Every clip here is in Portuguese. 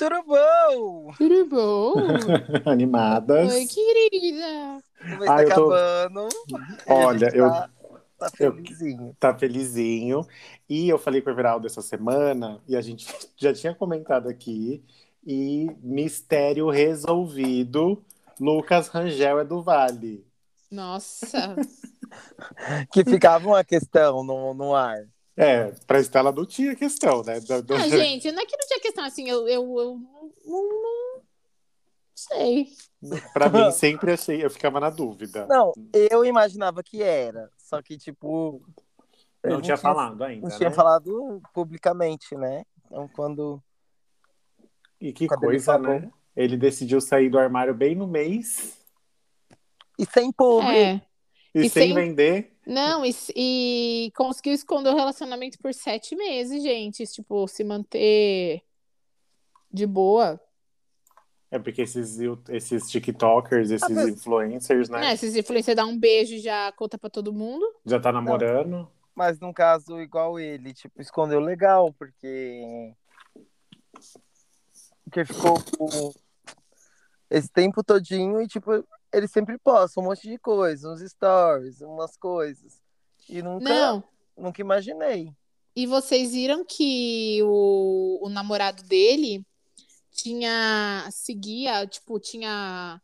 Tudo bom? Tudo bom? Animadas. Oi, querida. Como Ah, está eu tô- acabando? Olha, eu Tá, tá eu- felizinho. tá felizinho. E eu falei com o Everaldo essa semana, e a gente já tinha comentado aqui, e mistério resolvido, Lucas Rangel é do Vale. Nossa. Que ficava uma questão no, no ar. É, pra Estela não tinha questão, né? Do- do- Ah, gente, não é que não tinha questão assim, eu, eu, eu não, não- não sei. Pra mim, sempre achei, eu ficava na dúvida. Não, eu imaginava que era. Só que, tipo. eu Não tinha falado ainda, Não tinha né? falado publicamente, né? Então, quando. E que Quando ele coisa, falou. né? Ele decidiu sair do armário bem no mês E sem público. É. e, E sem sem- vender. Não, e, e conseguiu esconder o relacionamento por sete meses, gente. Tipo, se manter de boa. É porque esses, esses TikTokers, esses mas- influencers, né? Né? Se influencer dá um beijo e já conta pra todo mundo. Já tá namorando. Mas num caso igual ele, tipo, escondeu legal, porque. Porque ficou com- esse tempo todinho e, tipo, ele sempre posta um monte de coisa, uns stories, umas coisas. E nunca, Não. nunca imaginei. E vocês viram que o, o namorado dele tinha. seguia, tipo, tinha.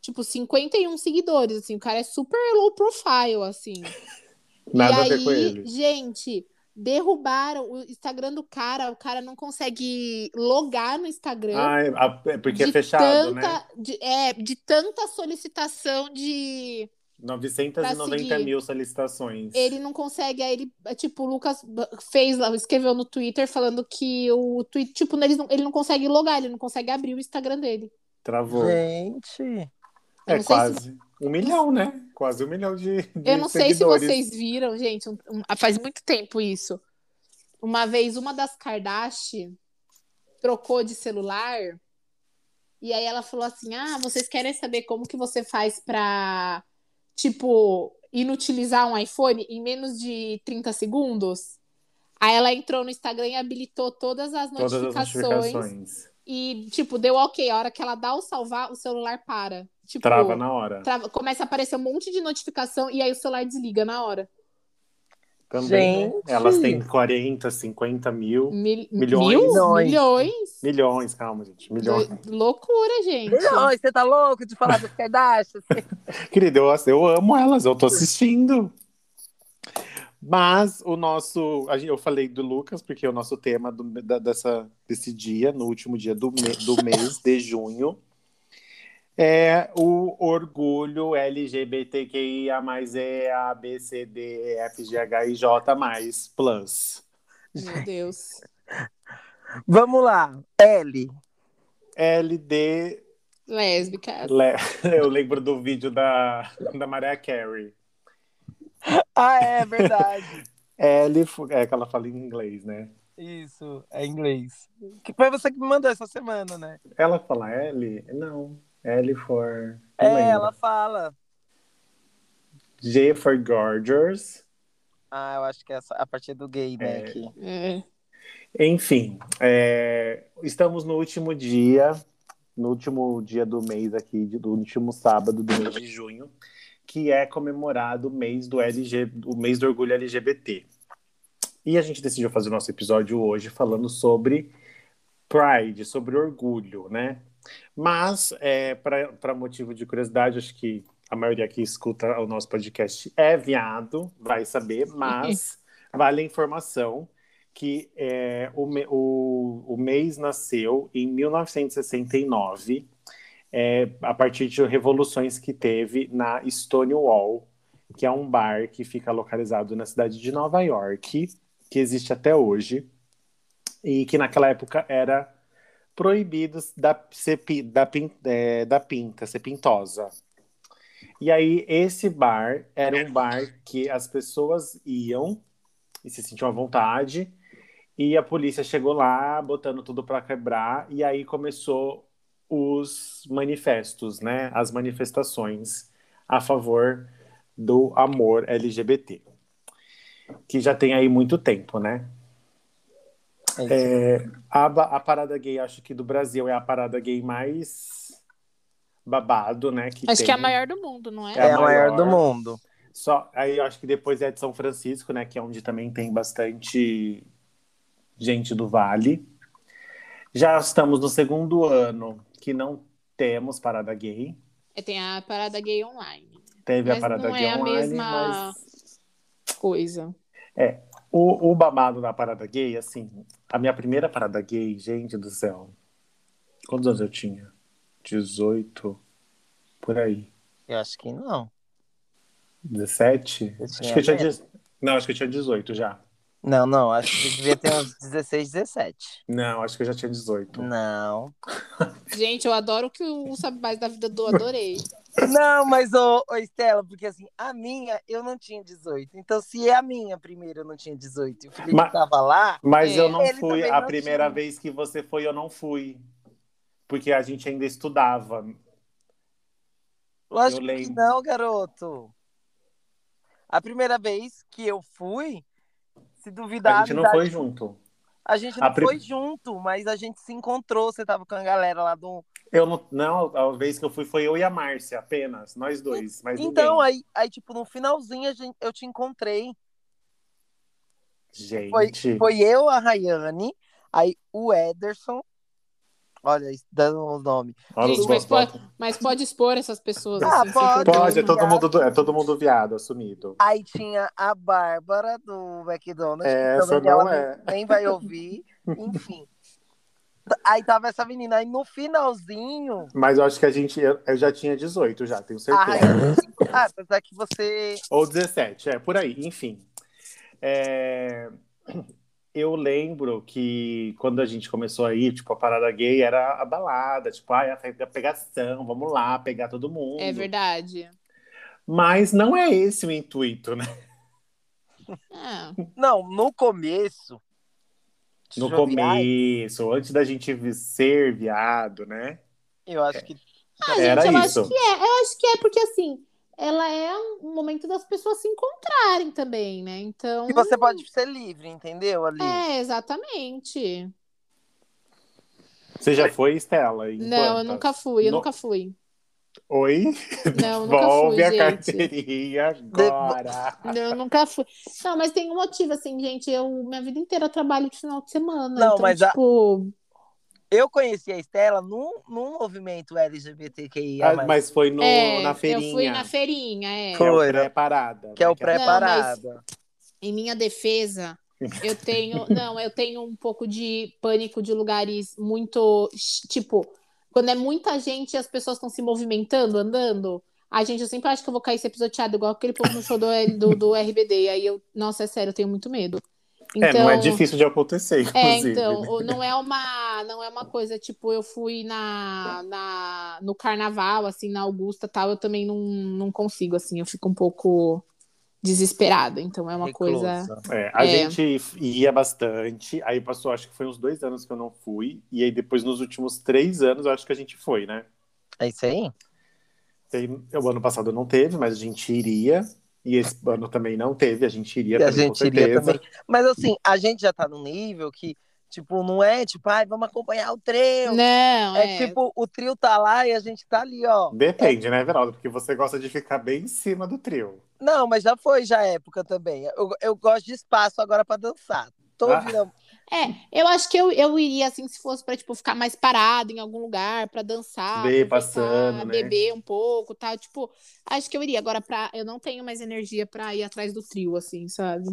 Tipo, 51 seguidores, assim. O cara é super low profile, assim. Nada e a aí, ver com ele. gente, derrubaram o Instagram do cara. O cara não consegue logar no Instagram. Ah, é- é porque é fechado, né? tanta, de, é, de tanta solicitação de. 990 pra seguir. mil solicitações. Ele não consegue. Aí ele, é, tipo, o Lucas fez lá, escreveu no Twitter falando que o tweet, tipo, eles não, ele não consegue logar, ele não consegue abrir o Instagram dele. Travou. Gente. É não sei quase um milhão, né? Quase um milhão de, de Eu não sei se vocês viram, gente, um- um- faz muito tempo isso. Uma vez, uma das Kardashian trocou de celular e aí ela falou assim: Ah, vocês querem saber como que você faz pra, tipo, inutilizar um iPhone em menos de 30 segundos? Aí ela entrou no Instagram e habilitou todas as Todas as notificações. notificações. E, tipo, deu ok. A hora que ela dá o salvar, o celular para. Tipo, Trava na hora. trava- começa a aparecer um monte de notificação e aí o celular desliga na hora. Também, né? Gente. Elas têm 40, 50 mil. Mil- Milhões. Mil? Milhões. Milhões? Milhões, calma, gente. Milhões. Loucura, gente. Milhões, você tá louco de falar das Kardashian? Querida, eu, eu amo elas, eu tô assistindo. Mas o nosso. Eu falei do Lucas, porque é o nosso tema do- da- dessa, desse dia, no último dia do, me- do mês de junho, é o orgulho LGBTQIA mais E, A, B, C, D, E, F, G, H, I, J mais plus. Meu Deus. Vamos lá. L. LD. Lésbica. le- Eu lembro do vídeo da, da Mariah Carey. Ah, é verdade. L é que ela fala em inglês, né? Isso, é inglês. Que foi você que me mandou essa semana, né? Ela fala L? Não. L for. É, lembro. ela fala. G for Gorgeous. Ah, eu acho que é a partir do gay, né? É. que- É. Enfim, é, estamos no último dia, no último dia do mês aqui, do último sábado do mês de junho, que é comemorado o mês do LG, o mês do orgulho LGBT. E a gente decidiu fazer o nosso episódio hoje falando sobre Pride, sobre orgulho, né? Mas, é, para motivo de curiosidade, acho que a maioria que escuta o nosso podcast é viado, vai saber, mas vale a informação que é, o, o, o mês nasceu em 1969, é, a partir de revoluções que teve na Stonewall, que é um bar que fica localizado na cidade de Nova York, que existe até hoje, e que naquela época era proibido da, ser, da, é, da pinta, ser pintosa. E aí, esse bar era um bar que as pessoas iam e se sentiam à vontade, e a polícia chegou lá, botando tudo para quebrar, e aí começou os manifestos, né? As manifestações a favor do amor LGBT, que já tem aí muito tempo, né? É, a, a parada gay, acho que do Brasil é a parada gay mais babado, né? Que acho tem. que é a maior do mundo, não é? É, a maior, maior do mundo. Só, aí eu acho que depois é de São Francisco, né? Que é onde também tem bastante gente do Vale. Já estamos no segundo ano que não temos parada gay. É, tem a parada gay online. Teve mas a parada não gay é online, a mesma mas... coisa. É, o, o babado da parada gay, assim, a minha primeira parada gay, gente do céu. Quantos anos eu tinha? 18, por aí. Eu acho que não. 17? Acho que eu tinha, não, acho que eu tinha 18 já. Não, não, acho que devia ter uns 16, 17. Não, acho que eu já tinha 18. Não. Gente, eu adoro que o Sabe Mais da Vida do adorei. Não, mas, ô, ô, Estela, porque assim, a minha eu não tinha 18. Então, se é a minha primeira eu não tinha 18 e o Felipe mas, tava lá. Mas é, eu não fui. A não primeira tinha. vez que você foi, eu não fui. Porque a gente ainda estudava. Lógico que não, garoto. A primeira vez que eu fui, se duvidar. A gente não foi junto. A gente não a foi junto, mas a gente se encontrou. Você tava com a galera lá do. Eu não, não, a vez que eu fui foi eu e a Márcia, apenas, nós dois. Mas então, aí, aí, tipo, no finalzinho a gente, eu te encontrei. Gente. Foi, foi eu, a Rayane, aí o Ederson, Olha, dando o nome. Gente, mas, pode, mas pode expor essas pessoas. Ah, assim, pode. Pode, é todo, mundo, é todo mundo viado, assumido. Aí tinha a Bárbara do McDonald's. Essa não é. Nem vai ouvir. Enfim. Aí tava essa menina, aí no finalzinho. Mas eu acho que a gente. Eu já tinha 18, já, tenho certeza. Ah, apesar que você. Ou 17, é, por aí, enfim. É eu lembro que quando a gente começou aí, tipo, a parada gay era a balada, tipo, ai, a pegação, vamos lá, pegar todo mundo. É verdade. Mas não é esse o intuito, né? É. Não, no começo. No começo, antes da gente ser viado, né? Eu acho que. Ah, era gente, eu isso. acho que é. Eu acho que é porque assim ela é um momento das pessoas se encontrarem também, né? Então. E você pode ser livre, entendeu? Ali. É, exatamente. Você já foi, Estela? Não, eu nunca fui, eu no... nunca fui. Oi? Não, Devolve a gente. carteirinha agora. Não, eu nunca fui. Não, mas tem um motivo, assim, gente. Eu, minha vida inteira, eu trabalho de final de semana. Não, então, mas tipo. A... Eu conheci a Estela num, num movimento LGBTQIA. Ah, mas foi no, é, na feirinha. Eu fui na feirinha, é. Que é o pré-parada. Que é o né? pré-parada. Em minha defesa, eu tenho. não, eu tenho um pouco de pânico de lugares muito. Tipo, quando é muita gente e as pessoas estão se movimentando, andando. Ai, gente, eu sempre acho que eu vou cair ser pisoteado, igual aquele povo no show do, do, do RBD. Aí eu, nossa, é sério, eu tenho muito medo. Então, é, não é então, difícil de acontecer, é, inclusive. É, então, não é uma, não é uma coisa, tipo, eu fui na, na, no carnaval, assim, na Augusta tal, eu também não, não consigo, assim, eu fico um pouco desesperada, então é uma Reclusa. coisa... É, a é. gente ia bastante, aí passou, acho que foi uns dois anos que eu não fui, e aí depois, nos últimos três anos, eu acho que a gente foi, né? É isso aí? o ano passado não teve, mas a gente iria, e esse ano também não teve, a gente iria também, a gente iria também. Mas assim, a gente já tá no nível que, tipo, não é tipo, ai, vamos acompanhar o trio. Não, é, é, tipo, o trio tá lá e a gente tá ali, ó. Depende, é... né, Veraldo? Porque você gosta de ficar bem em cima do trio. Não, mas já foi já época também. Eu, eu gosto de espaço agora para dançar. Tô ah. virando, É, eu acho que eu, eu iria, assim, se fosse pra, tipo, ficar mais parado em algum lugar, pra dançar, aproveitar, passando, né? beber um pouco, tal, tipo, acho que eu iria. Agora, pra, eu não tenho mais energia pra ir atrás do trio, assim, sabe?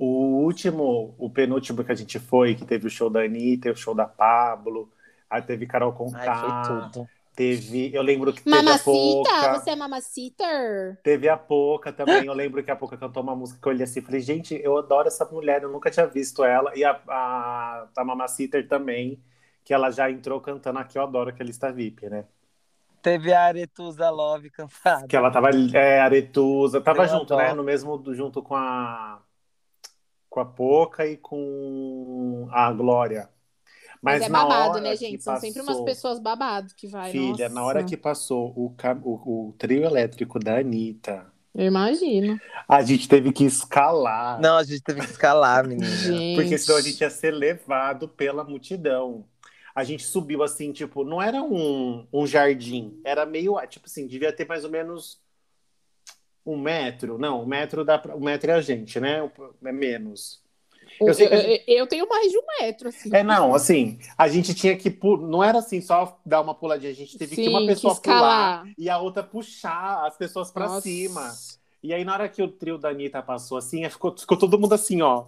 O último, o penúltimo que a gente foi, que teve o show da Anitta, o show da Pablo, aí teve Carol Ai, Conká, foi tudo. teve, eu lembro que teve a Mamacita? Poca, Você é mamacita? teve a Poca também, eu lembro que a Poca cantou uma música que eu olhei assim, falei, gente, eu adoro essa mulher, eu nunca tinha visto ela, e a, a, a Mamacita também, que ela já entrou cantando aqui, eu adoro aquele está VIP, né? Teve a Aretusa Love cansada. Que ela tava, é, Aretusa, tava Eu junto, adoro. né, no mesmo, junto com a, com a Poca e com a Glória. Mas, Mas, é na babado, hora né, que gente? São sempre umas passou- pessoas babado que vai. Filha, na hora nossa. que passou o, ca- o, o trio elétrico da Anitta, Eu imagino. a gente teve que escalar. Não, a gente teve que escalar, menina. Gente. Porque senão a gente ia ser levado pela multidão. A gente subiu assim, tipo, não era um, um jardim, era meio, tipo assim, devia ter mais ou menos um metro. Não, um metro dá pra, um metro é a gente, né? É menos. Eu, que a eu- tenho mais de um metro, assim. É, não, assim, a gente tinha que, pu- não era assim só dar uma puladinha, a gente teve que Sim, uma que pessoa escalar. pular e a outra puxar as pessoas pra Nossa. cima. E aí, na hora que o trio da Anitta passou assim, ficou, ficou todo mundo assim, ó,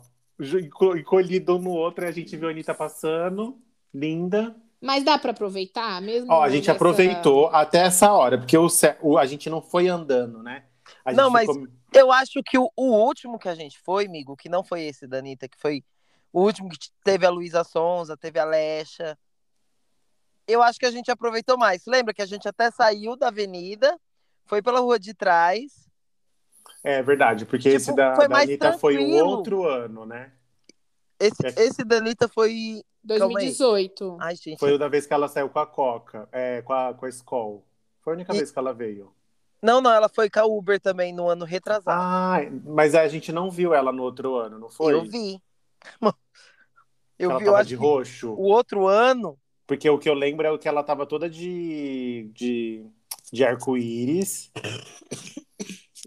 encolhido um no outro, e a gente viu a Anitta passando, linda. Mas dá pra aproveitar mesmo? Ó, a gente aproveitou até essa hora, porque o- a gente não foi andando, né? A Não, mas- ficou- Eu acho que o, o último que a gente foi, amigo, que não foi esse da Anitta, que foi o último que teve a Luísa Sonza, teve a Lecha. Eu acho que a gente aproveitou mais. Lembra que a gente até saiu da avenida, foi pela rua de trás. É verdade, porque Tipo, esse da, foi da Anitta foi o tranquilo. outro ano, né? Esse, É. esse da Anitta foi. Calma aí. 2018. Ai, gente. Foi o da vez que ela saiu com a Coca, é, com a, com a Skol. Foi a única E- vez que ela veio. Não, não, ela foi com a Uber também no ano retrasado. Ah, mas a gente não viu ela no outro ano, não foi? eu vi. Eu ela vi, eu tava acho de roxo. o outro ano. Porque o que eu lembro é o que ela tava toda de, de, de arco-íris.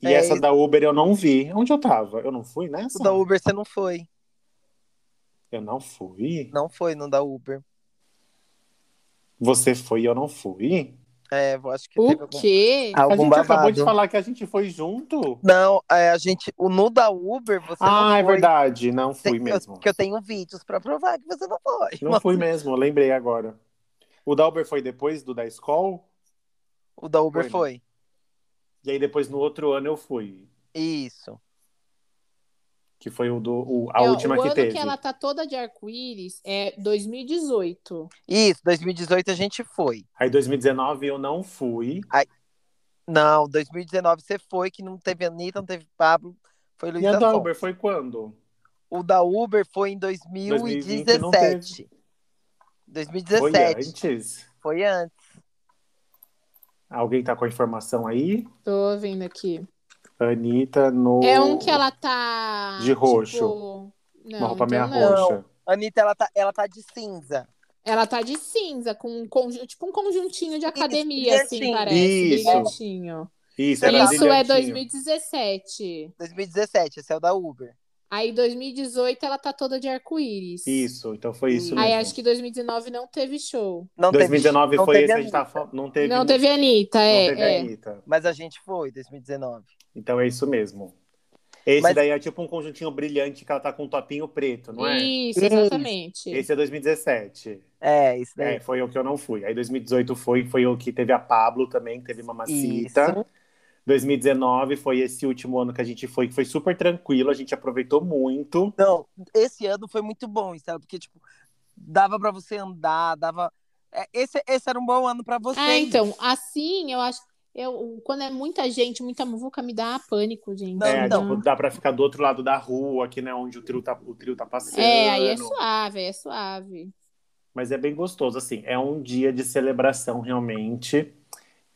E É, essa da Uber eu não vi. Onde eu tava? Eu não fui nessa? Da Uber você não foi. Eu não fui? Não foi no da Uber. Você foi e eu não fui? É, eu acho que teve O algum. quê? a Algum gente acabou de babado. falar que a gente foi junto. Não, é, a gente. O no da Uber, você não ah, é foi. verdade. Não fui Tem- mesmo. Eu, que eu tenho vídeos pra provar que você não foi. Não fui mesmo, eu lembrei agora. O da Uber foi depois do da escola? O da Uber Foi, né? foi. E aí depois no outro ano eu fui. Isso. Que foi o do, o- a É, última o que ano teve. que ela tá toda de arco-íris é 2018. Isso, 2018 a gente foi. Aí 2019 eu não fui. Não, 2019 você foi, que não teve Anitta, não teve Pablo, foi E Luísa a da. Uber foi quando? O da Uber foi em 2020 não 2017. Foi 2017. antes? Foi antes. Alguém tá com a informação aí? Tô vendo aqui. Anitta no. É um que ela tá. De roxo. tipo, Não, Uma roupa então meia não. roxa. Anitta, ela tá, ela tá de cinza. Ela tá de cinza, com um conjunto, tipo um conjuntinho de academia, assim, brilhantinho. parece. Isso. Brilhantinho. Isso, era Isso é brilhantinho. 2017. 2017, esse é o da Uber. Aí 2018 ela tá toda de arco-íris. Isso, então foi isso Aí mesmo. Aí acho que 2019 não teve show. Não 2019 teve, não foi teve esse, a gente tá falando. Não teve. não teve Anitta, não é. teve é. Anitta. Mas a gente foi, 2019. Então é isso mesmo. Esse Mas- daí é tipo um conjuntinho brilhante que ela tá com um topinho preto, não é? Isso, exatamente. Esse é 2017. É, isso daí. É, foi o que eu não fui. Aí 2018 foi, foi o que teve a Pablo também, que teve Mamacita. Isso. 2019 foi esse último ano que a gente foi, que foi super tranquilo, a gente aproveitou muito. Não, esse ano foi muito bom, sabe? Porque, tipo, dava pra você andar, dava. É, Esse, esse era um bom ano pra você. Ah, então, assim, eu acho. Eu, quando é muita gente, muita muvuca, me dá pânico, gente. Não, é, então. tipo, dá pra ficar do outro lado da rua, aqui, né, onde o trio tá, o trio tá passando. É, aí é suave, aí é suave. Mas é bem gostoso, assim, é um dia de celebração, realmente.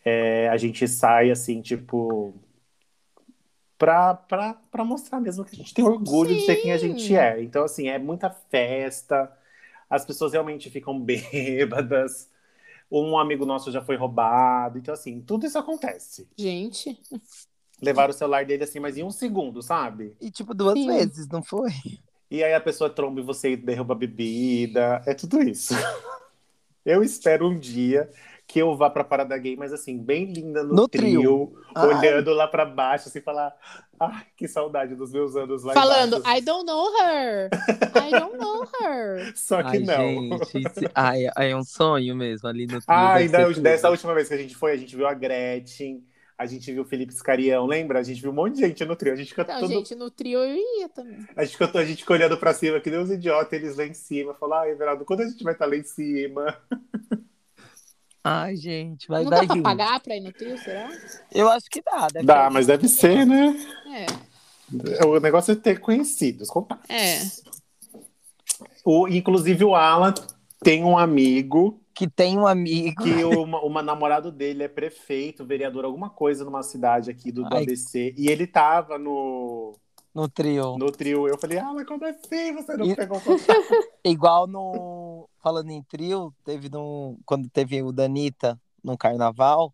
É, a gente sai, assim, tipo, pra, pra, pra mostrar mesmo que a gente tem orgulho de ser quem a gente Sim. é. Então, assim, é muita festa, as pessoas realmente ficam bêbadas, um amigo nosso já foi roubado, então, assim, tudo isso acontece. Gente. Levaram o celular dele, assim, mas em um segundo, sabe? E, tipo, duas Sim. vezes, não foi? E aí a pessoa tromba em você e derruba a bebida. É tudo isso. Eu espero um dia que eu vá pra Parada Gay, mas assim, bem linda no, No trio, trio. Ai. olhando lá pra baixo, assim, falar. Ai, que saudade dos meus anos lá Falando, embaixo. I don't know her. I don't know her. Só que Ai, não. gente, isso- ai, ai, é um sonho mesmo ali no trio. Ser da- tudo. dessa última vez que a gente foi, a gente viu a Gretchen, a gente viu o Felipe Scarião, lembra? A gente viu um monte de gente no trio. A gente Então, todo, gente, no trio eu ia também. A gente cantou, a gente ficou olhando pra cima, que nem os idiotas, eles lá em cima. Falou, ai, Everaldo, quando a gente vai estar lá em cima? Ai, gente, vai não dar dá pra junto. pagar pra ir no trio, será? Eu acho que dá. Deve Dá, ter- mas deve ser, né? É. O negócio é ter conhecidos, contatos. É. O, inclusive, o Alan tem um amigo Que tem um amigo. que o, o namorado dele é prefeito, vereador, alguma coisa numa cidade aqui do, do Ai. ABC. E ele tava no, No trio. no trio. Eu falei, Alan, como assim você não E- pegou contato? Igual no. Falando em trio, teve no. Quando teve o Danita no carnaval,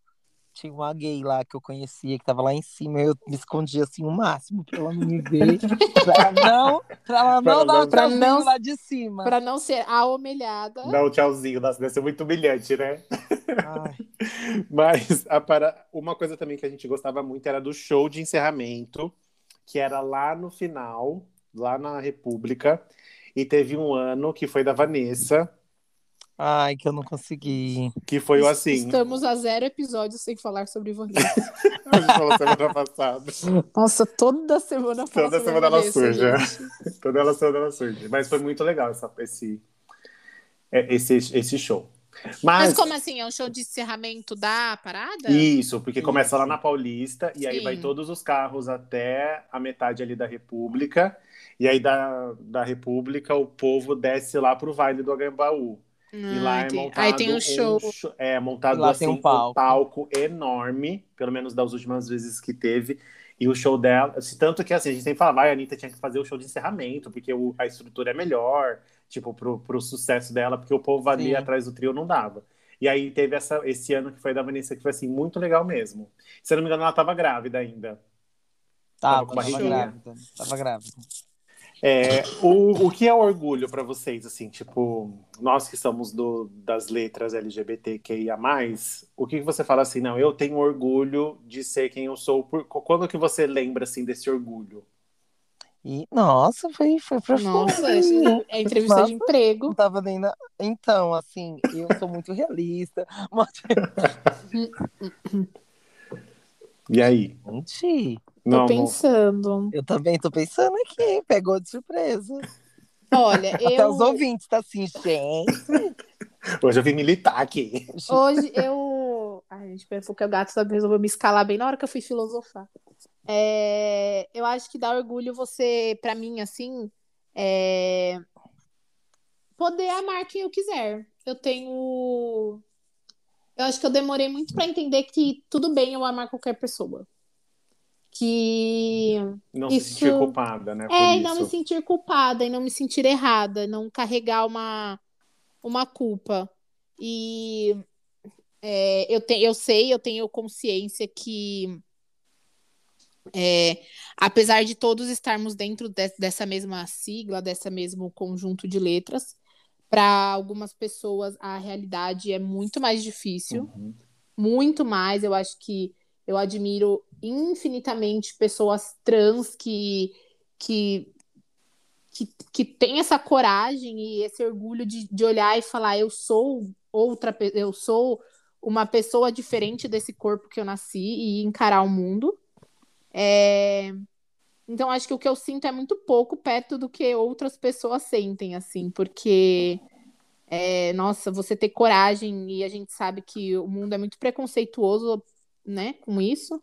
tinha uma gay lá que eu conhecia, que tava lá em cima. Eu me escondia assim o máximo pra ela não me ver. pra não, pra ela Pra não dar não- o pra tchauzinho não- lá de cima. Pra não ser a humilhada. Dá um tchauzinho, nossa, deve ser muito humilhante, né? Ai, Mas a para... uma coisa também que a gente gostava muito era do show de encerramento, que era lá no final, lá na República. E teve um ano que foi da Vanessa, ai, que eu não consegui. que foi o assim. Estamos a zero episódios sem falar sobre Vanessa. A gente falou semana passada. Nossa, toda semana fala Toda semana ela Vanessa, gente. Toda ela toda ela surge. Mas foi muito legal essa, esse, é, esse, esse show. Mas Mas, como assim? É um show de encerramento da parada? Isso, porque Isso. começa lá na Paulista e aí Sim. vai todos os carros até a metade ali da República. E aí da, da República o povo desce lá pro Vale do Agambaú. e lá Ah, é entendi. montado Aí tem um show. cho- é montado lá assim tem um um palco. palco enorme, pelo menos das últimas vezes que teve. E o show dela, tanto que assim, a gente sempre fala, vai, a Anitta tinha que fazer o show de encerramento, porque o- a estrutura é melhor, tipo, pro, pro sucesso dela, porque o povo ali Sim. atrás do trio não dava. E aí teve essa, esse ano que foi da Vanessa, que foi assim, muito legal mesmo. Se eu não me engano, ela tava grávida ainda. Tava Tava, com tava grávida. Tava grávida. É, o, o que é orgulho para vocês, assim, tipo, nós que somos do, das letras LGBTQIA+, o que, que você fala assim, não, eu tenho orgulho de ser quem eu sou, por, quando que você lembra, assim, desse orgulho? E, nossa, foi, foi profundo. Nossa, é entrevista Nossa. de emprego. Não tava nem na... Então, assim, eu sou muito realista. Mas... E aí? Gente, Tô Não, pensando. eu também tô pensando aqui, pegou de surpresa. Olha, Até eu. os ouvintes tá assim, gente. hoje eu vim militar aqui. Hoje eu. Ai, gente, porque o gato sabe, resolveu me escalar bem na hora que eu fui filosofar. É, Eu acho que dá orgulho você, pra mim, assim, é, poder amar quem eu quiser. Eu tenho. Eu acho que eu demorei muito pra entender que tudo bem eu amar qualquer pessoa. Que Não Isso- se sentir culpada, né, é, e não me sentir culpada, e não me sentir errada, não carregar uma, uma culpa. E é, eu, te, eu sei, eu tenho consciência que, é, apesar de todos estarmos dentro de- dessa mesma sigla, dessa mesmo conjunto de letras, para algumas pessoas a realidade é muito mais difícil Uhum. muito mais. Eu acho que eu admiro infinitamente pessoas trans que, que, que, que têm essa coragem e esse orgulho de, de olhar e falar: eu sou outra, eu sou uma pessoa diferente desse corpo que eu nasci e encarar o mundo. É, Então, acho que o que eu sinto é muito pouco perto do que outras pessoas sentem, assim, porque é, nossa, você ter coragem, e a gente sabe que o mundo é muito preconceituoso, né, com isso.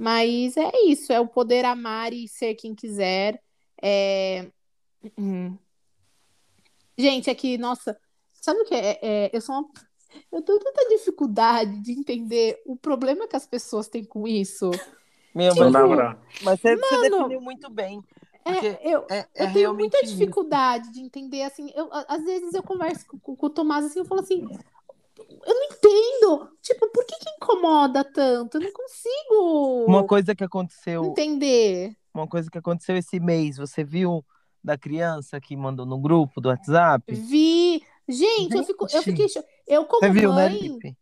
Mas é isso, é o poder amar e ser quem quiser. É... hum. Gente, é que, nossa, sabe o que é? É, eu sou uma... Eu tenho tanta dificuldade de entender o problema que as pessoas têm com isso. Meu, Não mas, mas você, você Mano, definiu muito bem. É, eu, é, é eu tenho muita isso. dificuldade de entender, assim, eu, às vezes eu converso com, com o Tomás assim, eu falo assim, eu não entendo, tipo, por que que incomoda tanto? Eu não consigo Uma coisa que aconteceu, entender. uma coisa que aconteceu esse mês, você viu da criança que mandou no grupo do WhatsApp? Vi. Gente, eu, fico, eu fiquei. Eu, como Você viu, né, mãe, Lipe?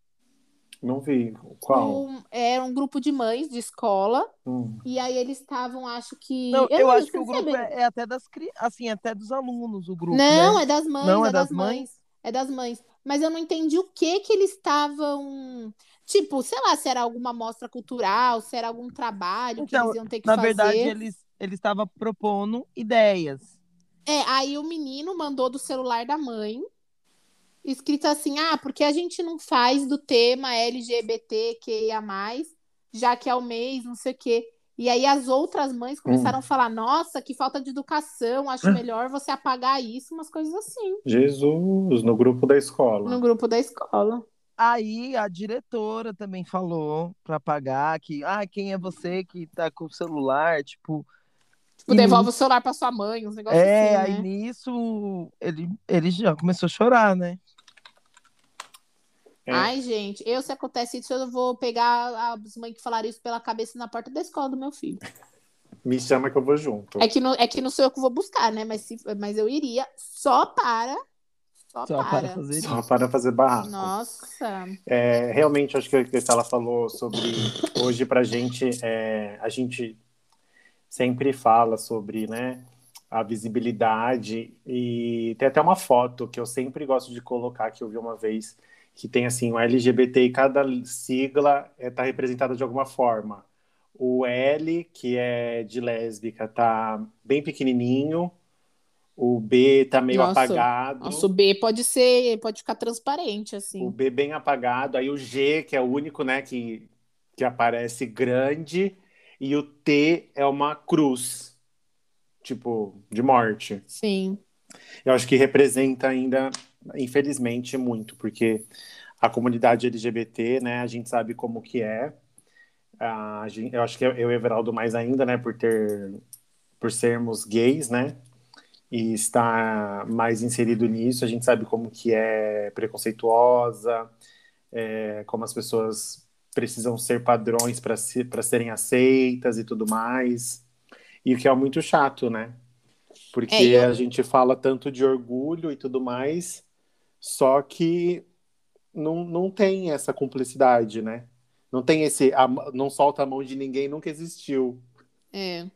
Não vi. Qual? um, era um grupo de mães de escola, Hum. e aí eles estavam, acho que. Não, eu, não- acho que o grupo é, é até das cri... assim, até dos alunos, o grupo. Não, né? é das mães, Não, é, é das, das mães. É das mães. Mas eu não entendi o que que eles estavam. Tipo, sei lá, se era alguma mostra cultural, se era algum trabalho que Então, eles iam ter que Na fazer. verdade, eles eles estavam propondo ideias. É, aí o menino mandou do celular da mãe, escrito assim: ah, porque a gente não faz do tema LGBTQIA, já que é o mês, não sei o quê. E aí as outras mães começaram a falar: nossa, que falta de educação, acho Ah. melhor você apagar isso, umas coisas assim, Jesus, no grupo da escola. no grupo da escola. Aí a diretora também falou pra pagar que, ah, quem é você que tá com o celular, tipo, Tipo, E devolve o celular pra sua mãe, uns negócios é, assim, aí né? nisso ele ele já começou a chorar, né? É. Ai, gente, eu se acontece isso, eu vou pegar as mães que falaram isso pela cabeça na porta da escola do meu filho. Me chama que eu vou junto. É que não, é que não sou eu que vou buscar, né? Mas, se, mas eu iria só para. Só, Só para. para fazer Só isso. para fazer barraco. Nossa. É, realmente, acho que o que ela falou sobre hoje pra gente, é, a gente sempre fala sobre, né, a visibilidade e tem até uma foto que eu sempre gosto de colocar, que eu vi uma vez, que tem assim, o LGBT e cada sigla está representada de alguma forma. O L, que é de lésbica, tá bem pequenininho, o B tá meio Nossa, apagado. Nossa, o B pode ser, pode ficar transparente, O assim. B bem apagado, aí o G, que é o único, né, que, que aparece grande, e o T é uma cruz, tipo, de morte. Sim. Eu acho que representa ainda, infelizmente, muito, porque a comunidade LGBT, né, a gente sabe como que é. A gente, eu acho que eu e Everaldo mais ainda, né, por ter, por sermos gays, né, e estar mais inserido nisso, a gente sabe como que é preconceituosa, é, como as pessoas precisam ser padrões para se, serem aceitas e tudo mais. E o que é muito chato, né? Porque É, eu- a gente fala tanto de orgulho e tudo mais, só que não, não tem essa cumplicidade, né? Não tem esse. a- não solta a mão de ninguém, nunca existiu. É.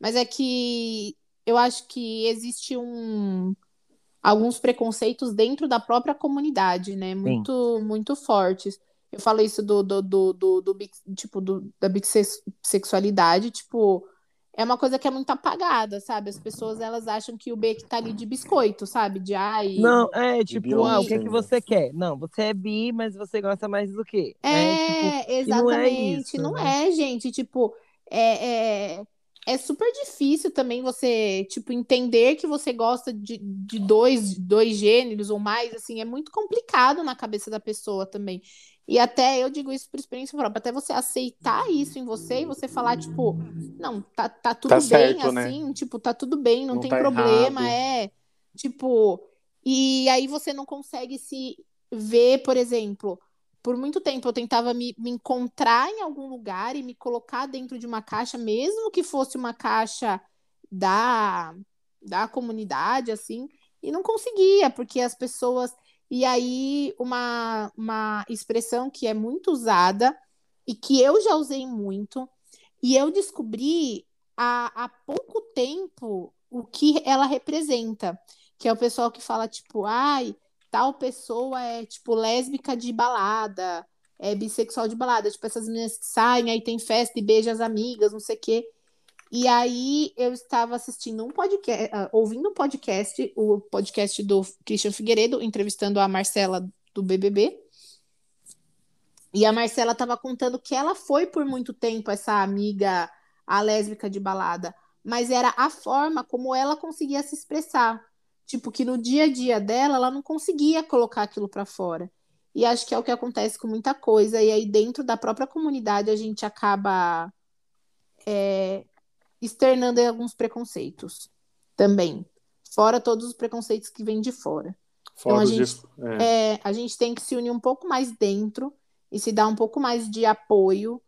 Mas é que eu acho que existe um alguns preconceitos dentro da própria comunidade, né? Muito, muito fortes. Eu falo isso do, do, do, do, do tipo, do, da bissexualidade, tipo, é uma coisa que é muito apagada, sabe? As pessoas, elas acham que o B que tá ali de biscoito, sabe? De ai... Não, é tipo, ah, o que é que né? você quer? Não, você é bi, mas você gosta mais do quê? Né? Tipo, É, e não é exatamente. isso, Não né? é, gente. Tipo, é, é, é super difícil também você, tipo, entender que você gosta de, de dois, dois gêneros ou mais, assim, é muito complicado na cabeça da pessoa também. E até eu digo isso por experiência própria, até você aceitar isso em você e você falar, tipo, não, tá, tá tudo Tá bem certo, né? assim, tipo, tá tudo bem, não, Não tem tá problema, errado. é, tipo, e aí você não consegue se ver, por exemplo, por muito tempo eu tentava me, me encontrar em algum lugar e me colocar dentro de uma caixa, mesmo que fosse uma caixa da, da comunidade, assim, e não conseguia, porque as pessoas. E aí, uma, uma expressão que é muito usada e que eu já usei muito, e eu descobri há, há pouco tempo o que ela representa, que é o pessoal que fala, tipo, ai, tal pessoa é, tipo, lésbica de balada, é bissexual de balada, tipo, essas meninas que saem, aí tem festa e beija as amigas, não sei o quê. E aí eu estava assistindo um podcast, ah, ouvindo um podcast, o podcast do Christian Figueiredo, entrevistando a Marcela do BBB. E a Marcela estava contando que ela foi por muito tempo essa amiga, a lésbica de balada, mas era a forma como ela conseguia se expressar. Tipo, que no dia a dia dela, ela não conseguia colocar aquilo para fora. E acho que é o que acontece com muita coisa. E aí, dentro da própria comunidade, a gente acaba é, externando alguns preconceitos também. Fora todos os preconceitos que vêm de fora. Fora a os gente- de- é. É, a gente tem que se unir um pouco mais dentro e se dar um pouco mais de apoio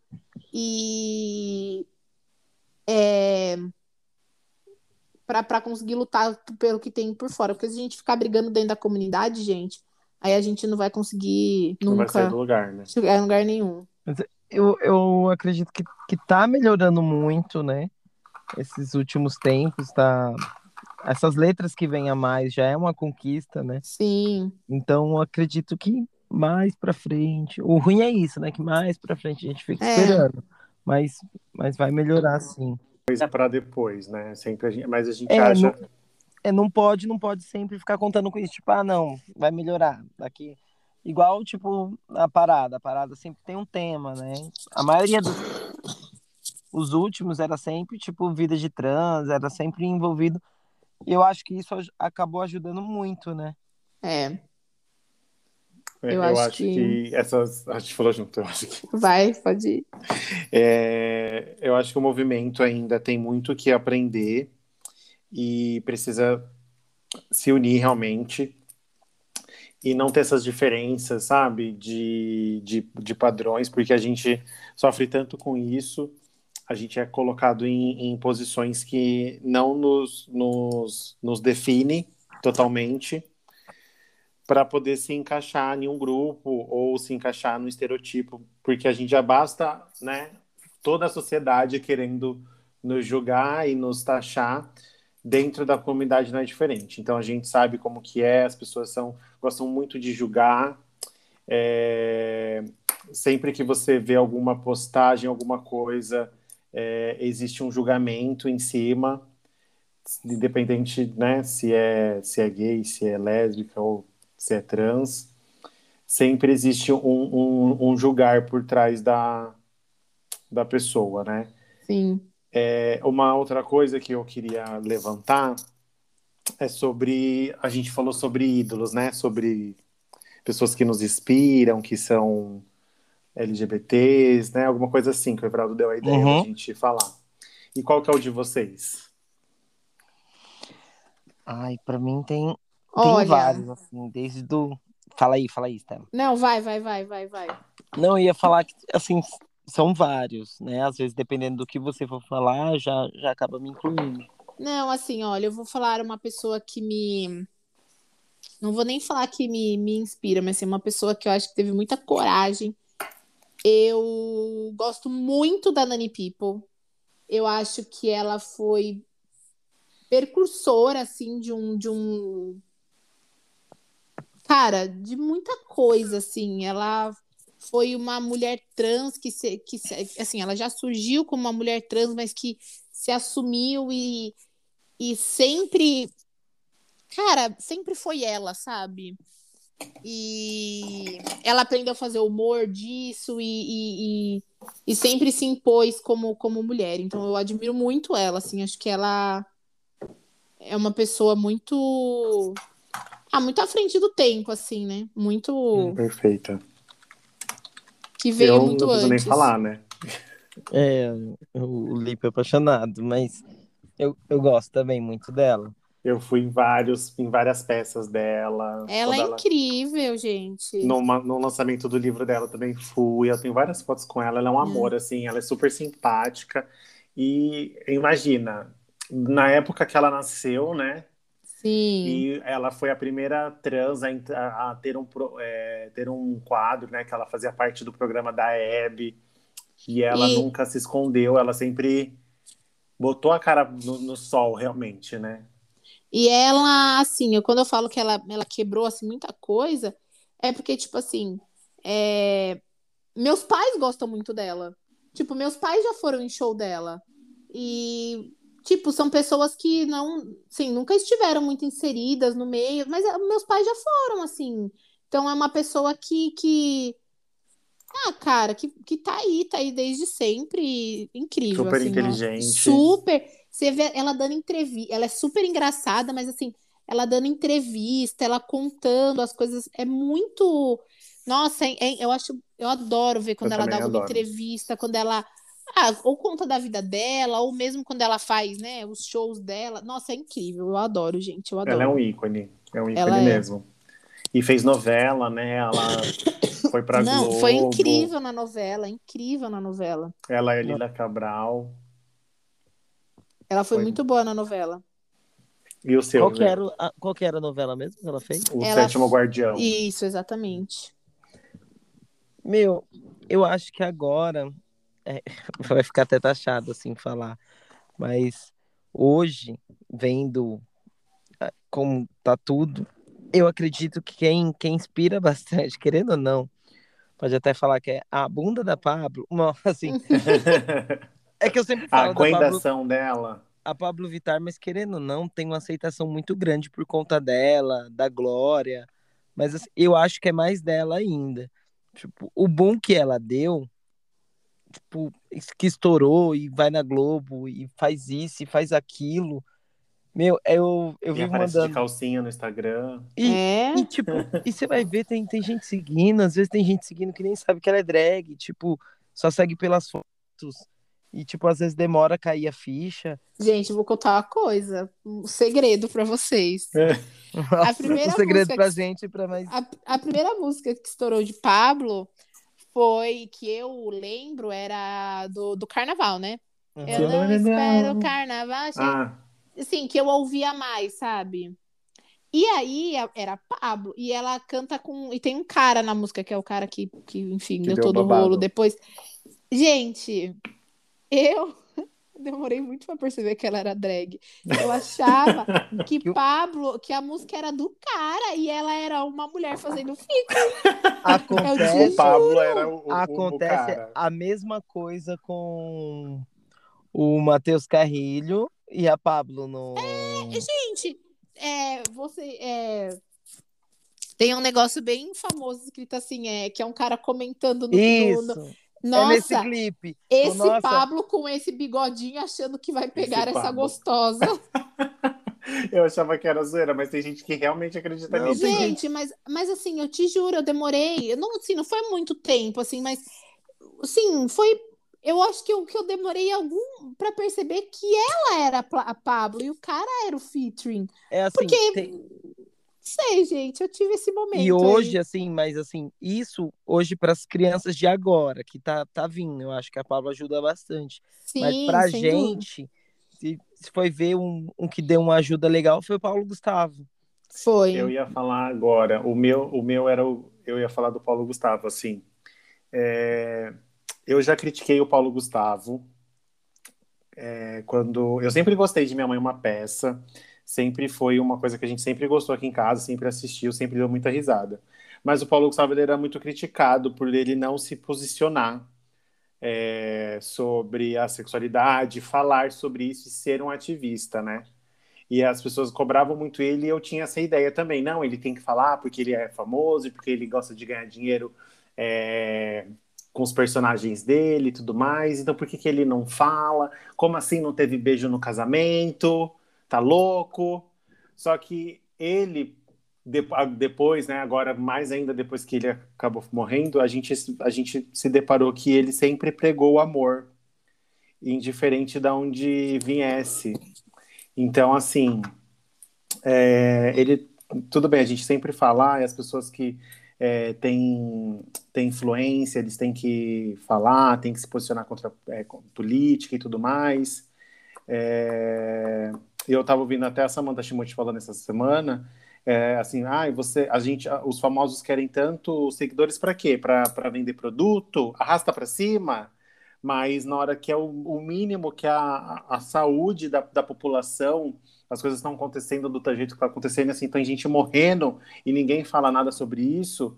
e é, pra conseguir lutar pelo que tem por fora. Porque se a gente ficar brigando dentro da comunidade, gente, aí a gente não vai conseguir Não vai sair nunca do lugar, né? chegar em lugar nenhum. Eu, eu acredito que, que tá melhorando muito, né? Esses últimos tempos, tá. Essas letras que vêm a mais já é uma conquista, né? Sim. Então eu acredito que mais pra frente. O ruim é isso, né? Que mais pra frente a gente fica É. esperando. Mas, mas vai melhorar sim. Coisa para depois, né? Sempre a gente, mas a gente É, acha. É, não pode, não pode sempre ficar contando com isso, tipo, ah, não, vai melhorar daqui. Igual, tipo, a parada. A parada sempre tem um tema, né? A maioria dos os últimos era sempre, tipo, vida de trans, era sempre envolvido. E eu acho que isso acabou ajudando muito, né? É. é, eu eu, acho acho, que... essas. A gente falou junto, eu acho que. Vai, pode ir. É, eu acho que o movimento ainda tem muito que aprender e precisa se unir realmente e não ter essas diferenças, sabe, de, de, de padrões, porque a gente sofre tanto com isso, a gente é colocado em, em posições que não nos, nos, nos define totalmente para poder se encaixar em um grupo ou se encaixar no estereotipo, porque a gente já basta, né, toda a sociedade querendo nos julgar e nos taxar dentro da comunidade não é diferente. Então a gente sabe como que é, as pessoas são gostam muito de julgar. É, sempre que você vê alguma postagem, alguma coisa, é, existe um julgamento em cima, independente, né, se é se é gay, se é lésbica ou se é trans, sempre existe um, um, um julgar por trás da, da pessoa, né? Sim. É, uma outra coisa que eu queria levantar é sobre. A gente falou sobre ídolos, né? Sobre pessoas que nos inspiram, que são LGBTs, né? Alguma coisa assim que o Everaldo deu a ideia Uhum. da gente falar. E qual que é o de vocês? Ai, pra mim tem, tem vários, assim, desde do. Fala aí, fala aí, Stella. Não, vai, vai, vai, vai, vai. Não, eu ia falar que, assim, são vários, né? Às vezes, dependendo do que você for falar, já, já acaba me incluindo. Não, assim, olha, eu vou falar uma pessoa que me. Não vou nem falar que me, me inspira, mas assim, uma pessoa que eu acho que teve muita coragem. Eu gosto muito da Nani People. Eu acho que ela foi percursora, assim, de um, de um. Cara, de muita coisa, assim. Ela foi uma mulher trans que, se, que se, assim, ela já surgiu como uma mulher trans, mas que se assumiu e, e sempre, cara, sempre foi ela, sabe? E ela aprendeu a fazer humor disso e, e, e, e sempre se impôs como, como mulher. Então eu admiro muito ela, assim, acho que ela é uma pessoa muito ah, muito à frente do tempo, assim, né? Muito Perfeita. que veio eu muito não antes. nem falar, né? É, o Lipe é apaixonado, mas eu, eu gosto também muito dela. Eu fui em vários, em várias peças dela. Ela é Quando incrível, gente. Numa- no lançamento do livro dela também fui. Eu tenho várias fotos com ela. Ela é um amor, assim. Ela é super simpática. E imagina, na época que ela nasceu, né? Sim. E ela foi a primeira trans a, a ter, um, é, ter um quadro, né? Que ela fazia parte do programa da Hebe. E ela E- nunca se escondeu. Ela sempre botou a cara no, no sol, realmente, né? E ela, assim, eu, quando eu falo que ela, ela quebrou assim, muita coisa, é porque, tipo assim, é, meus pais gostam muito dela. Tipo, meus pais já foram em show dela. E, tipo, são pessoas que não, assim, nunca estiveram muito inseridas no meio, mas é, meus pais já foram, assim. Então é uma pessoa que, que ah, cara, que, que tá aí, tá aí desde sempre. Incrível, Super assim, ó. inteligente. Super. Você vê ela dando entrevista. Ela é super engraçada, mas assim, ela dando entrevista, ela contando as coisas. É muito. Nossa, é- é- eu acho. Eu adoro ver quando Eu ela também dava uma adoro. entrevista, quando ela. Ah, ou conta da vida dela, ou mesmo quando ela faz, né, os shows dela. Nossa, é incrível. Eu adoro, gente. Eu adoro. Ela é um ícone. É um ícone Ela é. mesmo. E fez novela, né? Ela foi pra Não, Globo. foi incrível na novela, incrível na novela. Ela é Lila Cabral. Ela foi, Foi. muito boa na novela. E o seu? Qual que, né? era, a- qual que era a novela mesmo que ela fez? O Ela- Sétimo Guardião. Isso, exatamente. Meu, eu acho que agora é, vai ficar até taxado assim falar, mas hoje, vendo como tá tudo, eu acredito que quem, quem inspira bastante, querendo ou não, pode até falar que é a bunda da Pablo, não, assim, é que eu sempre a falo da Pablo, coendação dela. a Pablo Vittar, mas querendo ou não, tem uma aceitação muito grande por conta dela, da Glória. Mas assim, eu acho que é mais dela ainda. Tipo, o boom que ela deu, tipo, que estourou e vai na Globo e faz isso e faz aquilo. Meu, eu, eu E vivo aparece mandando. de calcinha no Instagram. E, É. e, tipo, e você vai ver, tem, tem gente seguindo, às vezes tem gente seguindo que nem sabe que ela é drag, tipo, só segue pelas fotos. E, tipo, às vezes demora a cair a ficha. Gente, vou contar uma coisa, um segredo pra vocês. Nossa, primeira o segredo música pra que- gente e pra mais. A, a primeira música que estourou de Pablo foi que eu lembro era do, do carnaval, né? Uhum. Eu não espero o carnaval. Ah, Assim, que eu ouvia mais, sabe? E aí a- era Pablo, e ela canta com. E tem um cara na música, que é o cara que, que enfim, Que deu deu todo o rolo depois. Gente, eu demorei muito pra perceber que ela era drag. Eu achava que Pablo, que a música era do cara e ela era uma mulher fazendo feat. Acontece, o Pablo era o, o, o acontece cara. a mesma coisa com o Matheus Carrilho e a Pablo no. Gente, é, você é, tem um negócio bem famoso escrito assim, é que é um cara comentando no, Isso. no- no- É nesse Nossa, clipe. esse Nossa. Pablo com esse bigodinho achando que vai pegar Esse essa Pablo. gostosa. Eu achava que era zoeira, mas tem gente que realmente acredita Não, nisso. Gente, mas, mas assim, eu te juro, eu demorei. eu Não, assim, não foi muito tempo, assim, mas assim, foi. Eu acho que eu, que eu demorei algum para perceber que ela era a Pablo e o cara era o featuring. É assim. Porque- tem- Sei, gente, eu tive esse momento. E hoje, aí. assim, mas assim, isso hoje para as crianças de agora, que tá, tá vindo, eu acho que a Pablo ajuda bastante. Sim, mas pra gente, se, se foi ver um, um que deu uma ajuda legal, foi o Paulo Gustavo. Foi. Eu ia falar agora. O meu, o meu era o. Eu ia falar do Paulo Gustavo, assim. É, eu já critiquei o Paulo Gustavo. é, quando. Eu sempre gostei de Minha Mãe Uma Peça. Sempre foi uma coisa que a gente sempre gostou aqui em casa, sempre assistiu, sempre deu muita risada. Mas o Paulo Gustavo ele era muito criticado por ele não se posicionar é, sobre a sexualidade, falar sobre isso e ser um ativista, né? E as pessoas cobravam muito ele e eu tinha essa ideia também. Não, ele tem que falar porque ele é famoso e porque ele gosta de ganhar dinheiro é, com os personagens dele e tudo mais. Então por que, que ele não fala? Como assim não teve beijo no casamento? Tá louco? Só que ele, depois, né, agora mais ainda depois que ele acabou morrendo, a gente, a gente se deparou que ele sempre pregou o amor, indiferente de onde viesse. Então, assim, é, ele, tudo bem, a gente sempre fala, ah, as pessoas que é, têm, têm influência, eles têm que falar, têm que se posicionar contra é, política e tudo mais. É, eu estava ouvindo até a Samantha Shimote falando essa semana, é, assim, ah, você, a gente, os famosos querem tanto seguidores para quê? Para vender produto? Arrasta para cima? Mas na hora que é o, o mínimo que a, a saúde da, da população, as coisas estão acontecendo do jeito que está acontecendo, assim, tem gente morrendo e ninguém fala nada sobre isso.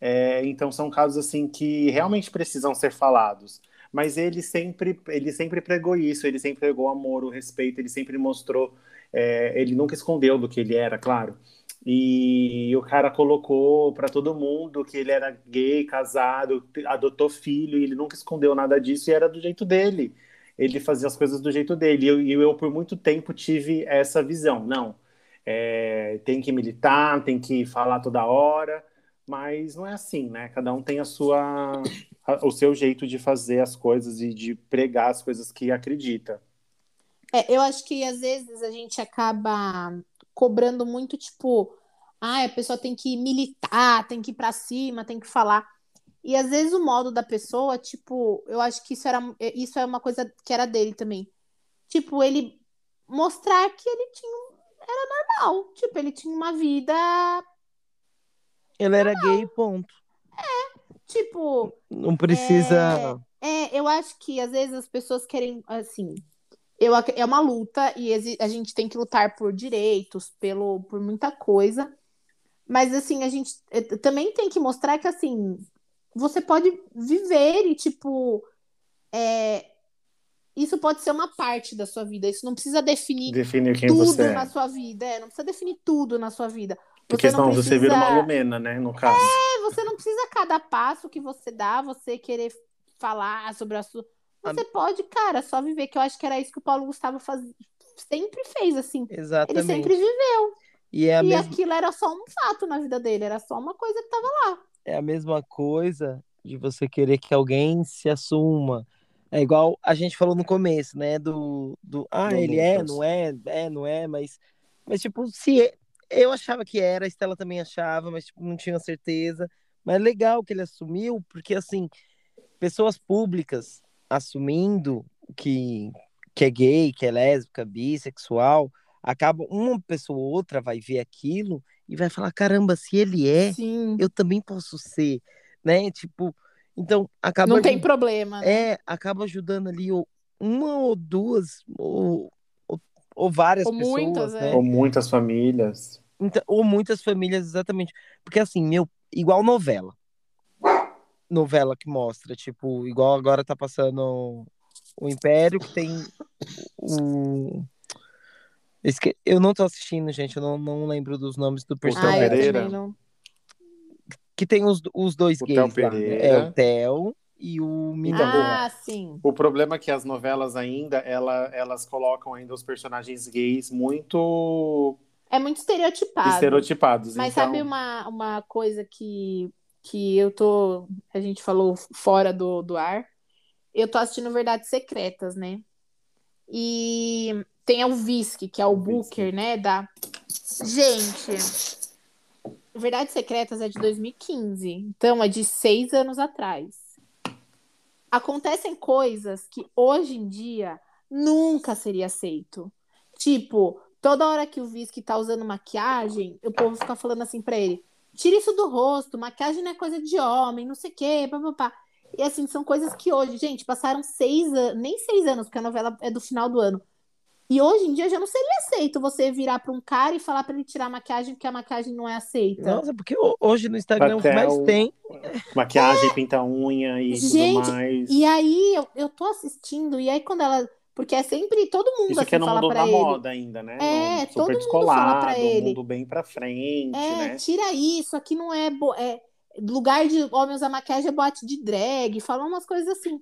É, então são casos assim que realmente precisam ser falados. Mas ele sempre, ele sempre pregou isso, ele sempre pregou o amor, o respeito, ele sempre mostrou, é, ele nunca escondeu do que ele era, claro. E o cara colocou para todo mundo que ele era gay, casado, adotou filho, e ele nunca escondeu nada disso e era do jeito dele. Ele fazia as coisas do jeito dele. E eu, eu por muito tempo, tive essa visão. Não, é, tem que militar, tem que falar toda hora, mas não é assim, né? Cada um tem a sua, o seu jeito de fazer as coisas e de pregar as coisas que acredita. É, eu acho que às vezes a gente acaba cobrando muito, tipo, ah, a pessoa tem que militar, tem que ir pra cima, tem que falar. E às vezes o modo da pessoa, tipo, eu acho que isso era, isso é uma coisa que era dele também. Tipo, ele mostrar que ele tinha, era normal. Tipo, ele tinha uma vida, Ele era gay, ponto. Tipo, Não precisa. É, eu acho que às vezes as pessoas querem, assim, eu, é uma luta e a gente tem que lutar por direitos, pelo, por muita coisa, mas assim, a gente eh, também tem que mostrar que, assim, você pode viver e, tipo, é, isso pode ser uma parte da sua vida, isso não precisa definir Definir quem tudo você é. na sua vida, é, não precisa definir tudo na sua vida. Porque senão você vira uma Lumena, né? No caso. é, você não precisa cada passo que você dá, você querer falar sobre a sua. Você pode, cara, só viver, que eu acho que era isso que o Paulo Gustavo faz... sempre fez, assim. Ele Exatamente. sempre viveu. E é e mesma, aquilo era só um fato na vida dele, era só uma coisa que tava lá. é a mesma coisa de você querer que alguém se assuma. É igual a gente falou no começo, né? Do, do ah, Do ele é, não é, é, não é, mas, mas tipo, se eu achava que era, a Estela também achava, mas tipo, não tinha certeza. Mas é legal que ele assumiu, porque assim, pessoas públicas assumindo que, que é gay, que é lésbica, bissexual, acaba uma pessoa ou outra vai ver aquilo e vai falar, caramba, se ele é, Sim. eu também posso ser, né? Tipo, então acaba Não tem problema. né? é, acaba ajudando ali uma ou duas ou, ou, várias Ou pessoas, muitas, né? é. Ou muitas famílias. Então, ou muitas famílias, exatamente. Porque assim, meu, igual novela. Novela que mostra, tipo, igual agora tá passando o Império, que tem o. Esque... Eu não tô assistindo, gente, eu não, não lembro dos nomes do Ah, personagem. eu Pereira. também não. Que tem os, os dois O gays Theo lá, né? Pereira. É o Theo e o Minão. Ah, sim. O problema é que as novelas ainda, ela- elas colocam ainda os personagens gays muito É muito estereotipado. estereotipados. Mas então, sabe uma, uma coisa que, que eu tô. A gente falou fora do, do ar. Eu tô assistindo Verdades Secretas, né? E tem o Visky, que é o, O Booker, Visky. né? Da... Gente, Verdades Secretas é de 2015. Então é de seis anos atrás. Acontecem coisas que hoje em dia nunca seria aceito. Tipo, toda hora que o Visky tá usando maquiagem, o povo fica falando assim pra ele: tira isso do rosto, maquiagem não é coisa de homem, não sei o quê, papapá. E assim, são coisas que hoje, gente, passaram seis anos, nem seis anos, porque a novela é do final do ano. E hoje em dia já não seria aceito você virar pra um cara e falar pra ele tirar a maquiagem, porque a maquiagem não é aceita. Nossa, porque ho- hoje no Instagram o que mais tem. maquiagem, pinta unha e Gente, tudo mais. E aí eu, eu tô assistindo, e aí quando ela. Porque é sempre todo mundo Isso assim aqui é no fala mundo da ele. moda ainda, né? É, No todo super mundo fala pra descolado, ele. mundo bem pra frente, É, né? tira isso, aqui não é, bo- é lugar de homem usar maquiagem é boate de drag, falam umas coisas assim.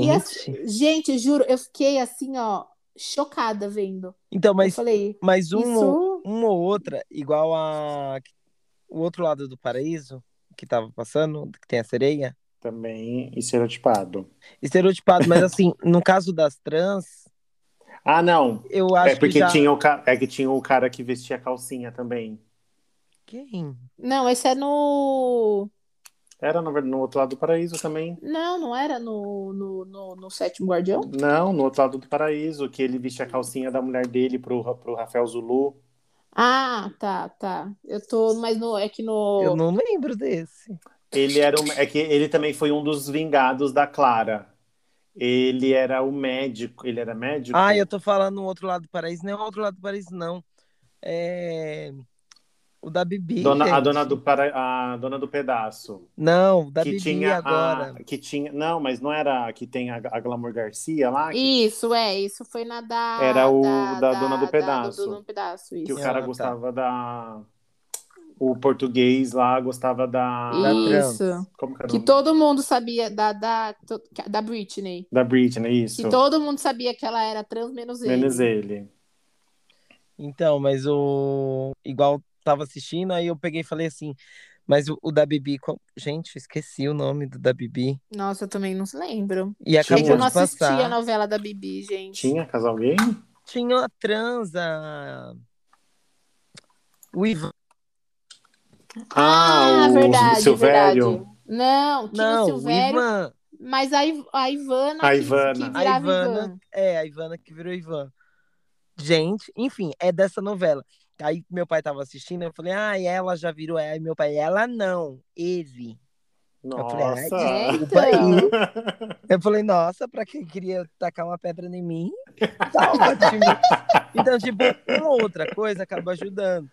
E Gente. assim, gente, juro, eu fiquei assim, ó, chocada vendo. Então, Eu mas, falei, mas um, ou- isso uma ou outra, igual a. O outro lado do paraíso, que tava passando, que tem a sereia, Também estereotipado. estereotipado, mas assim, no caso das trans, Ah, não. eu acho É porque que já... tinha, o ca... é que tinha o cara que vestia calcinha também. Quem? Não, esse é no. Era no, no outro lado do paraíso também. Não, não era no, no, no, no Sétimo Guardião? Não, no outro lado do paraíso, que ele vestia a calcinha da mulher dele pro, pro Rafael Zulu. Ah, tá, tá. Eu tô, mas no, é que no. Eu não lembro desse. Ele era um, é que ele também foi um dos vingados da Clara. Ele era o médico, ele era médico. Ah, eu tô falando o outro lado do paraíso, não é o outro lado do paraíso, não. É. O da Bibi. Dona- a dona do para, a dona do pedaço. Não, da que Bibi tinha agora. a, que tinha, não, mas não era a que tem a, a Glamour Garcia lá, que, Isso, é, isso foi na da. Era o da Dona do Pedaço. do Dona do Pedaço, que isso. o cara Ah, tá. gostava da o português lá gostava da Da trans. Isso. como que Que todo mundo sabia da, da, da Britney. da Britney, isso. Que todo mundo sabia que ela era trans, menos ele. Menos ele. Então, mas o. Igual tava assistindo, aí eu peguei e falei assim. Mas o, o da Bibi. qual- Gente, esqueci o nome do da Bibi. Nossa, eu também não lembro. E É que acabou eu não assisti passar. a novela da Bibi, gente. Tinha casal gay? Tinha a transa. O Ivan. Ah, o verdade, Silvério. verdade. Não, tinha Não, o o Silvério, Ivan. mas a, a Ivana, A que- Ivana. que, A virava Ivana. Ivan. É, a Ivana que virou Ivan. Gente, enfim, é dessa novela. Aí meu pai tava assistindo, eu falei, ah, ela já virou. Aí meu pai, ela não, ele. Eu falei, Nossa! desculpa aí. Eu falei, nossa, pra quem queria tacar uma pedra em mim, tá ótimo. Então, tipo, uma outra coisa acaba ajudando.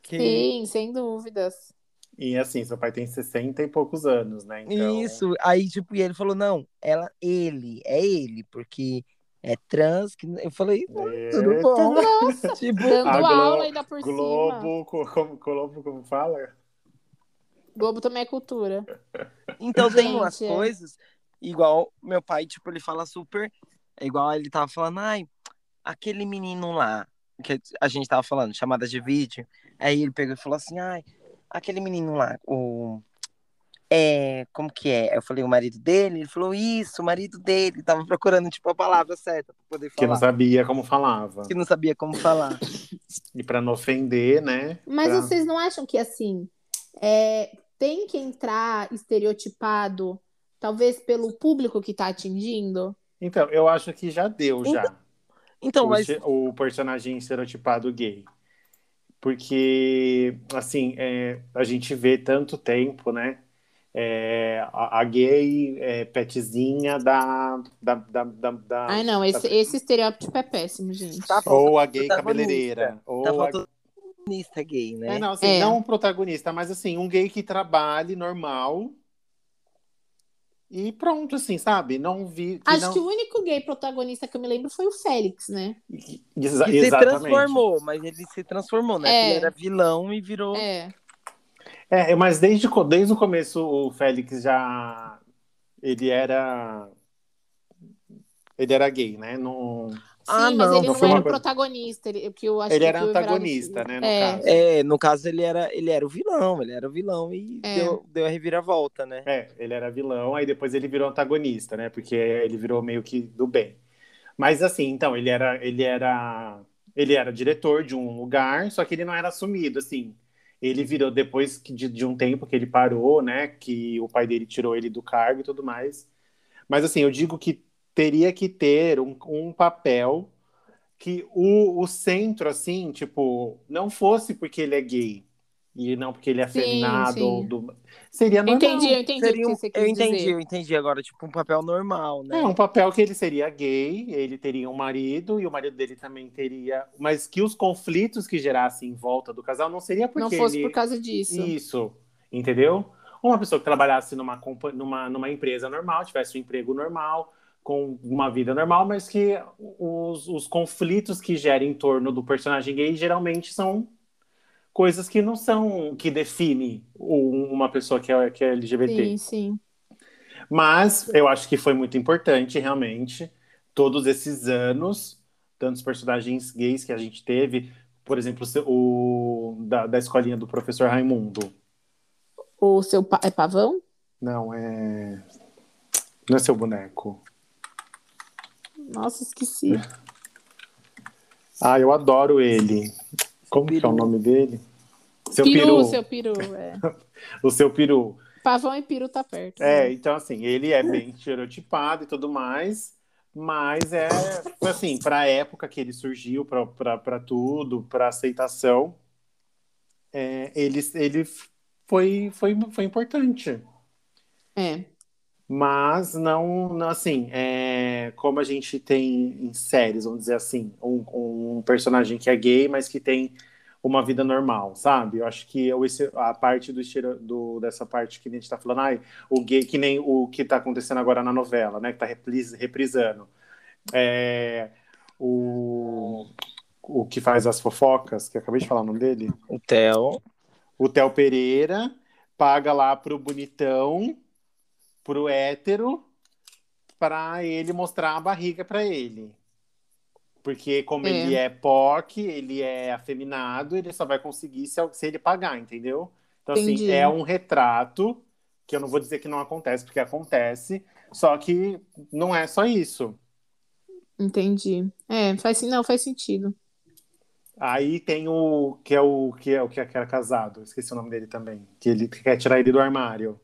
Que- Sim, sem dúvidas. E assim, seu pai tem 60 e poucos anos, né? Então, Isso. Aí, tipo, e ele falou, não, ela, ele, é ele, porque é trans. Que... Eu falei, É, tudo bom. Nossa, tipo, dando A Glo- aula ainda por cima. Globo, co- como, Globo, como fala? Globo também é cultura. Então tem umas Gente, é. coisas, igual meu pai, tipo, ele fala super. É igual ele tava falando, ai, aquele menino lá, que a gente tava falando, chamada de vídeo. Aí ele pegou e falou assim, ai, aquele menino lá, o. É, como que é? Eu falei o marido dele, ele falou isso, o marido dele, tava procurando, tipo, a palavra certa pra poder Que não falar. sabia como falava. Que não sabia como falar. E pra não ofender, né? Mas pra- vocês não acham que assim é, tem que entrar estereotipado, talvez pelo público que tá atingindo? Então, eu acho que já deu, já. Então, o, mas. o personagem estereotipado gay. Porque, assim, é, a gente vê tanto tempo, né? É, a, a gay é, petzinha da, da, da, da, da- Ai, não, esse, esse estereótipo é péssimo, gente. Tá ou a gay cabeleireira. Ou Tá a- protagonista gay, né? É, não, assim, É. não um protagonista, mas assim, um gay que trabalhe normal. E pronto, assim, sabe? Não vi. Que Acho não... que o único gay protagonista que eu me lembro foi o Félix, né? Exa- que se exatamente. transformou, mas ele se transformou, né? É. Ele era vilão e virou. É. É, mas desde, desde o começo o Félix já. Ele era. Ele era gay, né? Não... Ah, Sim, não, mas ele não não, foi era o coisa- protagonista. Ele, que eu acho Ele que era antagonista, né, no é. caso. É, no caso ele era, ele era o vilão, ele era o vilão e É. deu, deu a reviravolta, né? É, ele era vilão, aí depois ele virou antagonista, né? Porque ele virou meio que do bem. Mas assim, então, ele era, ele era, ele era diretor de um lugar, só que ele não era assumido, assim. Ele virou depois que de, de um tempo que ele parou, né? Que o pai dele tirou ele do cargo e tudo mais. Mas assim, eu digo que teria que ter um, um papel que o, o centro, assim, tipo, não fosse porque ele é gay e não porque ele é afeminado ou do... Seria normal. Entendi, eu entendi Seria o um- que você quis eu entendi, dizer. eu entendi agora, tipo um papel normal, né? É, um papel que ele seria gay, ele teria um marido e o marido dele também teria, mas que os conflitos que gerassem em volta do casal não seria porque Não fosse ele... por causa disso. Isso, entendeu? Uma pessoa que trabalhasse numa, compa- numa, numa empresa normal, tivesse um emprego normal, com uma vida normal, mas que os, os conflitos que geram em torno do personagem gay geralmente são coisas que não são que define o- uma pessoa que é, que é LGBT. Sim, sim. Mas eu acho que foi muito importante, realmente, todos esses anos, tantos personagens gays que a gente teve, por exemplo, o da, da escolinha do professor Raimundo. O seu pa- é pavão? Não, é. Não é seu boneco. Nossa, esqueci. Ah, eu adoro ele. Como que é o nome dele? Seu peru, peru. seu peru. É. O seu peru. Pavão e peru tá perto. É, então assim, ele é bem estereotipado e tudo mais, mas é assim, para a época que ele surgiu, para tudo, para aceitação, é, ele, ele foi, foi, foi importante. É. Mas não, não, assim, é, como a gente tem em séries, vamos dizer assim, um, um personagem que é gay, mas que tem uma vida normal, sabe? Eu acho que eu, esse- a parte do, do dessa parte que a gente tá falando, ai, o gay, que nem o que tá acontecendo agora na novela, né? Que tá repris- reprisando. É, o, o que faz as fofocas, que eu acabei de falar o nome dele, O Theo. o Theo Pereira paga lá pro bonitão, pro hétero, para ele mostrar a barriga para ele. Porque como É. ele é POC, ele é afeminado, ele só vai conseguir se, se ele pagar, entendeu? Então, Entendi. assim, é um retrato, que eu não vou dizer que não acontece, porque acontece, só que não é só isso. Entendi. É, faz, não, faz sentido. Aí tem o que é o que é o que era casado, esqueci o nome dele também, que ele quer tirar ele do armário.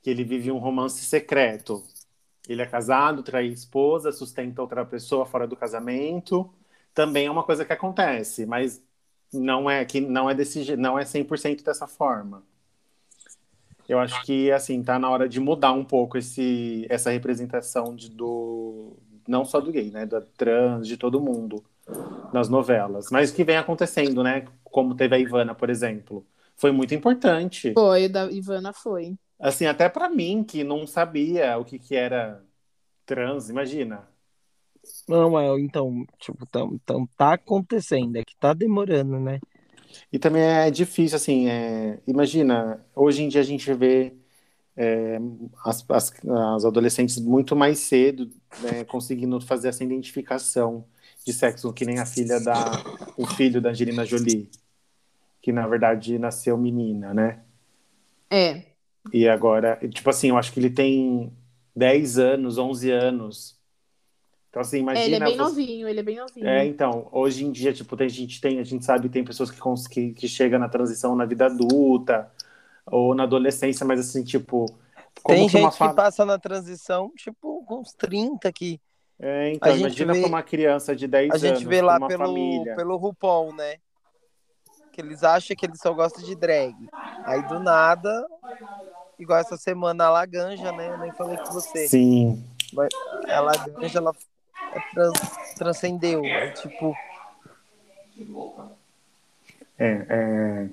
Que ele vive um romance secreto. Ele é casado, trai esposa, sustenta outra pessoa fora do casamento. Também é uma coisa que acontece, mas não é que não é desse não é 100% dessa forma. Eu acho que assim tá na hora de mudar um pouco esse essa representação de, do não só do gay, né, da trans, de todo mundo nas novelas, mas que vem acontecendo, né? Como teve a Ivana, por exemplo, foi muito importante. Foi, o da Ivana foi. Assim, até pra mim que não sabia o que que era trans, imagina. Não, é, então, tipo, então, então tá acontecendo, é que tá demorando, né? E também é difícil, assim, é, imagina, hoje em dia a gente vê é, as, as, as adolescentes muito mais cedo né, conseguindo fazer essa identificação de sexo, que nem a filha da, o filho da Angelina Jolie, que na verdade nasceu menina, né? É. E agora, tipo assim, eu acho que ele tem 10 anos, 11 anos. Então, assim, imagina. É, ele é bem você- novinho, ele é bem novinho. É, então, hoje em dia, tipo, tem, a gente tem, a gente sabe, tem pessoas que, cons- que, que chegam na transição na vida adulta ou na adolescência, mas assim, tipo, como Tem que uma gente que passa na transição, tipo, com uns 30 que É, então, a gente imagina vê- pra uma criança de 10 a anos, gente vê lá uma pelo, família. pelo RuPaul, né? Que eles acham que eles só gostam de drag. Aí do nada, igual essa semana a Laganja, né? Eu nem falei com você. Sim, A Laganja, ela é trans- transcendeu. É tipo, é, é,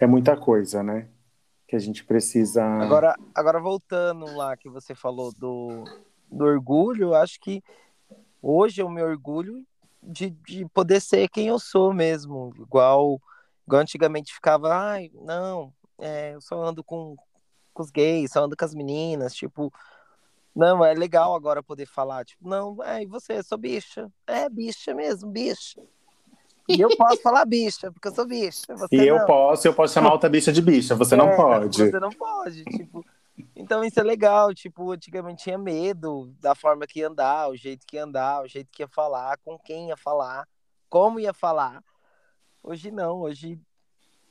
é muita coisa, né? Que a gente precisa. Agora, agora voltando lá que você falou do, do orgulho, eu acho que hoje eu me orgulho de, de poder ser quem eu sou mesmo. Igual, igual antigamente ficava, ai, não, é, eu só ando com, com os gays, só ando com as meninas, tipo. Não, é legal agora poder falar, tipo, não, é, e você, eu sou bicha. É, bicha mesmo, bicha. E eu posso falar bicha, porque eu sou bicha. Você E eu não. posso, eu posso chamar outra bicha de bicha, você não É, pode. Você não pode, tipo. Então isso é legal, tipo, antigamente tinha medo da forma que ia andar, o jeito que ia andar, o jeito que ia falar, com quem ia falar, como ia falar. Hoje não, hoje.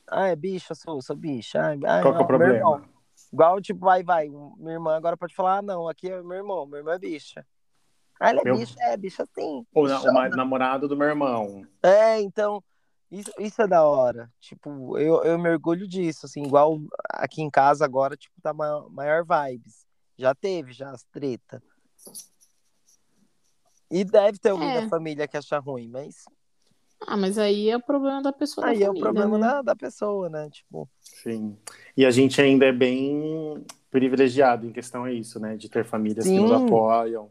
Ah, é bicha, sou, sou bicha. Ai, ai, Qual que é não, o problema? Igual, tipo, vai, vai. Minha irmã agora pode falar, ah, não, aqui é meu irmão, meu irmão é bicha. Ah, ele é Meu- bicha, é bicha sim. Ou na- o namorado do meu irmão. É, então, isso, isso é da hora. Tipo, eu, eu me orgulho disso, assim, igual aqui em casa agora, tipo, tá maior, maior vibes. Já teve, já as treta. E deve ter alguém É. da família que acha ruim, mas Ah, mas aí é o problema da pessoa aí da é o problema né? da, da pessoa, né? Tipo, Sim. E a gente ainda é bem privilegiado em questão a isso, né? De ter famílias que nos Sim. apoiam.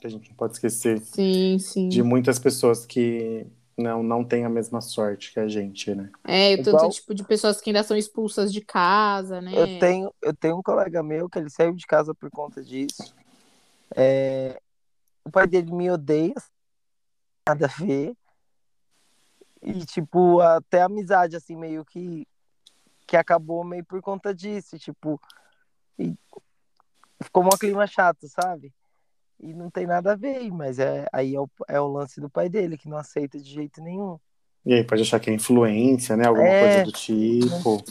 Que a gente não pode esquecer Sim, sim. de muitas pessoas que não, não têm a mesma sorte que a gente, né? É, o tanto Igual- tipo de pessoas que ainda são expulsas de casa, né? eu tenho, eu tenho um colega meu que ele saiu de casa por conta disso. É, o pai dele me odeia, nada a ver. E, tipo, até a amizade, assim, meio que, que acabou meio por conta disso. e, Tipo, e ficou um clima chato, sabe? E não tem nada a ver, mas é, aí é o, é o lance do pai dele, que não aceita de jeito nenhum. E aí pode achar que é influência, né? Alguma É. coisa do tipo.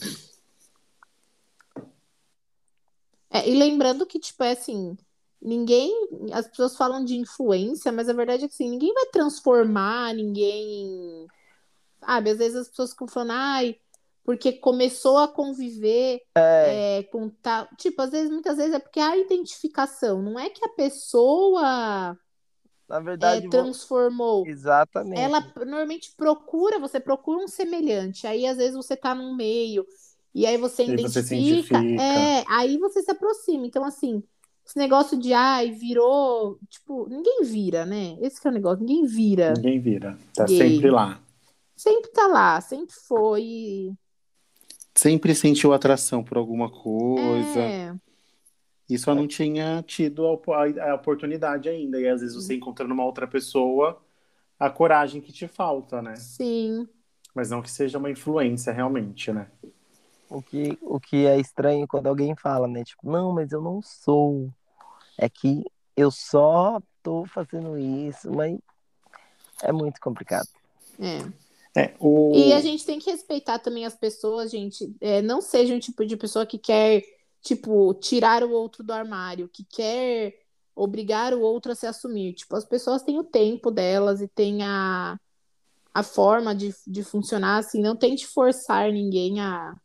É, e lembrando que, tipo, é assim, ninguém. As pessoas falam de influência, mas a verdade é que assim, ninguém vai transformar ninguém. Sabe, às vezes as pessoas ficam falando, ai, porque começou a conviver É, é, com tal. Tipo, às vezes, muitas vezes é porque há identificação, não é que a pessoa na é, verdade, vo- transformou. exatamente. Ela normalmente procura, você procura um semelhante. Aí, às vezes, você tá num meio, e aí você E você se identifica. identifica. É, aí você se aproxima. Então, assim, esse negócio de ai, virou. Tipo, ninguém vira, né? Esse que é o negócio, ninguém vira. Ninguém vira. Tá Gay. sempre lá. Sempre tá lá, sempre foi. Sempre sentiu atração por alguma coisa. É, E só não tinha tido a, a- a oportunidade ainda. E às vezes você encontrando uma outra pessoa, a coragem que te falta, né? sim. Mas não que seja uma influência realmente, né? O que, o que é estranho quando alguém fala, né? Tipo, não, mas eu não sou. É que eu só tô fazendo isso, mas é muito complicado. É. É, o... E a gente tem que respeitar também as pessoas, gente. É, não seja um tipo de pessoa que quer, tipo, tirar o outro do armário, que quer obrigar o outro a se assumir. Tipo, as pessoas têm o tempo delas e têm a, a forma de, de funcionar, assim, não tente forçar ninguém a,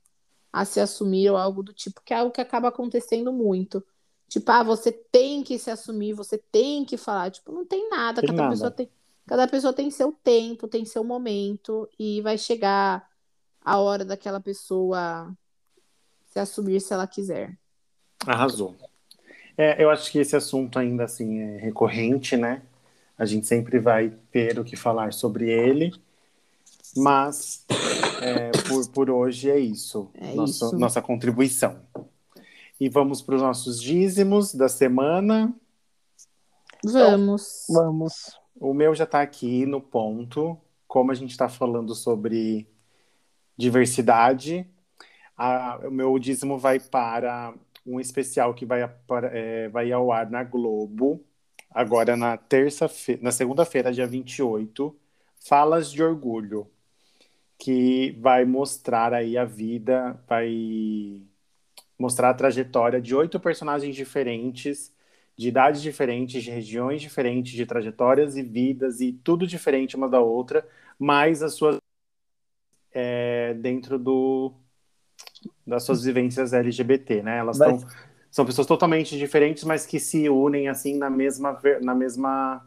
a se assumir ou algo do tipo, que é algo que acaba acontecendo muito. Tipo, ah, você tem que se assumir, você tem que falar. Tipo, não tem nada, Tem cada nada. pessoa tem. Cada pessoa tem seu tempo, tem seu momento, e vai chegar a hora daquela pessoa se assumir se ela quiser. Arrasou. É, eu acho que esse assunto ainda assim é recorrente, né? A gente sempre vai ter o que falar sobre ele, mas é, por, por hoje é isso. É Nossa- isso. Nossa contribuição. E vamos para os nossos dízimos da semana. Vamos. Vamos. O meu já está aqui no ponto. Como a gente está falando sobre diversidade, a- o meu dízimo vai para um especial que vai, é, vai ao ar na Globo, agora na terça-feira, na segunda-feira, dia 28, Falas de Orgulho, que vai mostrar aí a vida, vai mostrar a trajetória de oito personagens diferentes de idades diferentes, de regiões diferentes, de trajetórias e vidas e tudo diferente uma da outra, mas as suas é, dentro do das suas vivências LGBT, né? Elas estão são pessoas totalmente diferentes, mas que se unem assim na mesma na mesma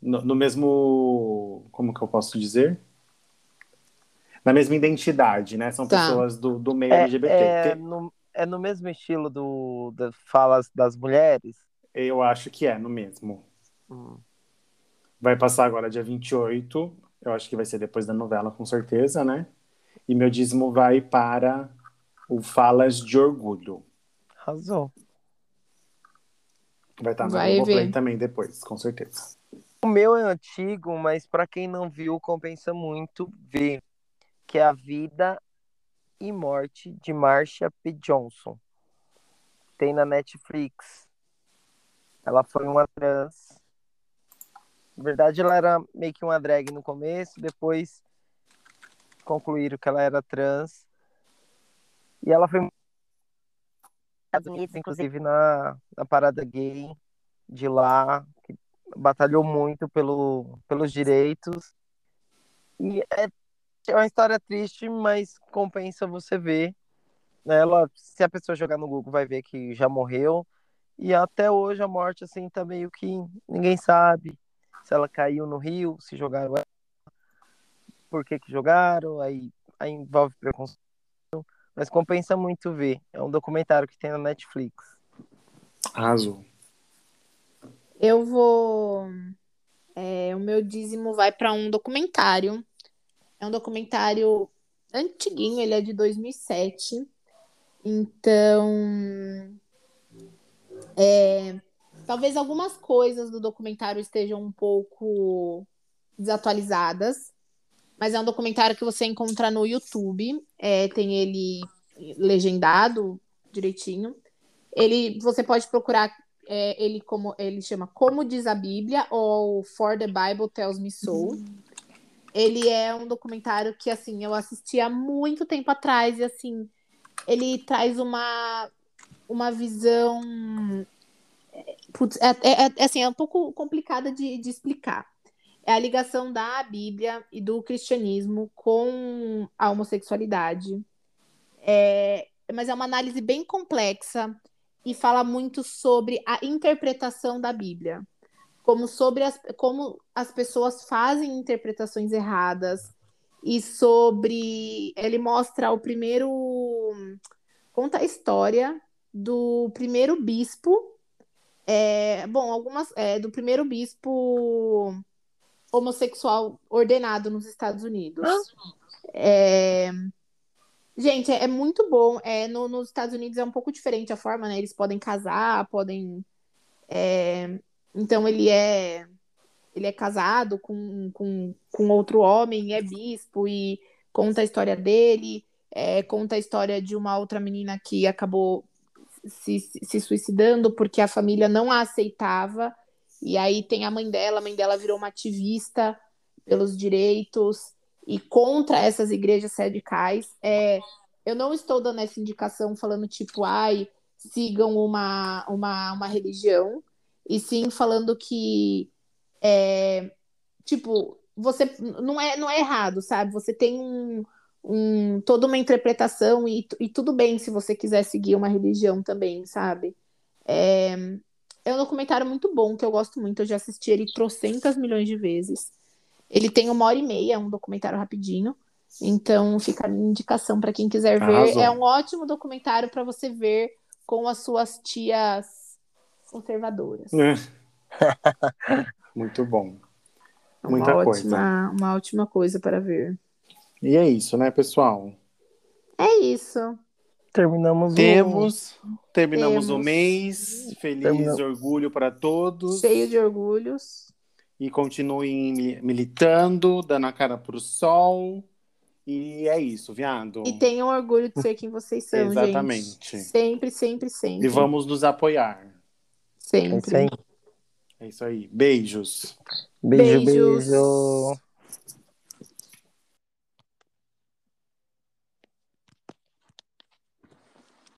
no, no mesmo como que eu posso dizer? Na mesma identidade, né? São Tá. pessoas do, do meio É, LGBT. é no, é no mesmo estilo do, das falas das mulheres? Eu acho que é no mesmo. Hum. Vai passar agora dia 28. Eu acho que vai ser depois da novela, com certeza, né? E meu dízimo vai para o Falas de Orgulho. Arrasou. Vai estar Vai Globoplay ver. também depois, com certeza. O meu é antigo, mas para quem não viu, compensa muito ver que é a vida e morte de Marsha P. Johnson. Tem na Netflix. Ela foi uma trans. Na verdade, ela era meio que uma drag no começo, depois concluíram que ela era trans. E ela foi Estados Unidos, inclusive na, na parada gay de lá, que batalhou muito pelo, pelos direitos. E é, é uma história triste, mas compensa você ver. Ela, se a pessoa jogar no Google, vai ver que já morreu. E até hoje a morte, assim, tá meio que ninguém sabe se ela caiu no rio, se jogaram ela, por que que jogaram, aí, aí envolve preconceito. Mas compensa muito ver. É um documentário que tem na Netflix. Arrasou. Eu vou. é, o meu dízimo vai para um documentário. É um documentário antiguinho, ele é de 2007. Então. é, talvez algumas coisas do documentário estejam um pouco desatualizadas, mas é um documentário que você encontra no YouTube. é, tem ele legendado direitinho. Ele, você pode procurar é, ele como ele chama Como diz a Bíblia ou For the Bible Tells Me So. Ele é um documentário que assim eu assisti há muito tempo atrás e assim ele traz uma uma visão putz, é, é- é- assim é um pouco complicada de, de explicar. É a ligação da Bíblia e do cristianismo com a homossexualidade. É, mas é uma análise bem complexa e fala muito sobre a interpretação da Bíblia, como sobre as, como as pessoas fazem interpretações erradas e sobre ele mostra o primeiro conta a história do primeiro bispo é, bom algumas é, do primeiro bispo homossexual ordenado nos Estados Unidos é, Gente, é, é muito bom. É, no- nos Estados Unidos é um pouco diferente a forma, né? Eles podem casar, podem. Então ele é ele é casado com, com, com outro homem, é bispo e conta a história dele, é, conta a história de uma outra menina que acabou se, se suicidando porque a família não a aceitava. E aí tem a mãe dela, a mãe dela virou uma ativista pelos direitos e contra essas igrejas radicais. É, eu não estou dando essa indicação falando tipo, ai, sigam uma, uma, uma religião, e sim falando que, é, tipo, você não é, não é errado, sabe? Você tem um, um, toda uma interpretação e, e tudo bem se você quiser seguir uma religião também, sabe? É, é um documentário muito bom, que eu gosto muito. Eu já assisti ele trocentas milhões de vezes. Ele tem uma hora e meia, é um documentário rapidinho. Então fica a minha indicação para quem quiser ver. Arrasou. É um ótimo documentário para você ver com as suas tias conservadoras. Muito bom. É uma Muita ótima, coisa. Uma ótima coisa para ver. E é isso, né, pessoal? É isso. Terminamos o... Temos, terminamos o Temos. mês. Feliz Terminamos. orgulho para todos. Cheio de orgulhos. E continuem mi- militando, dando a cara pro sol. E é isso, viado. E tenham orgulho de ser quem vocês são, Exatamente. gente. Sempre, sempre, sempre. E vamos nos apoiar. É isso Sempre. aí. É isso aí. Beijos. Beijo, Beijos. beijo.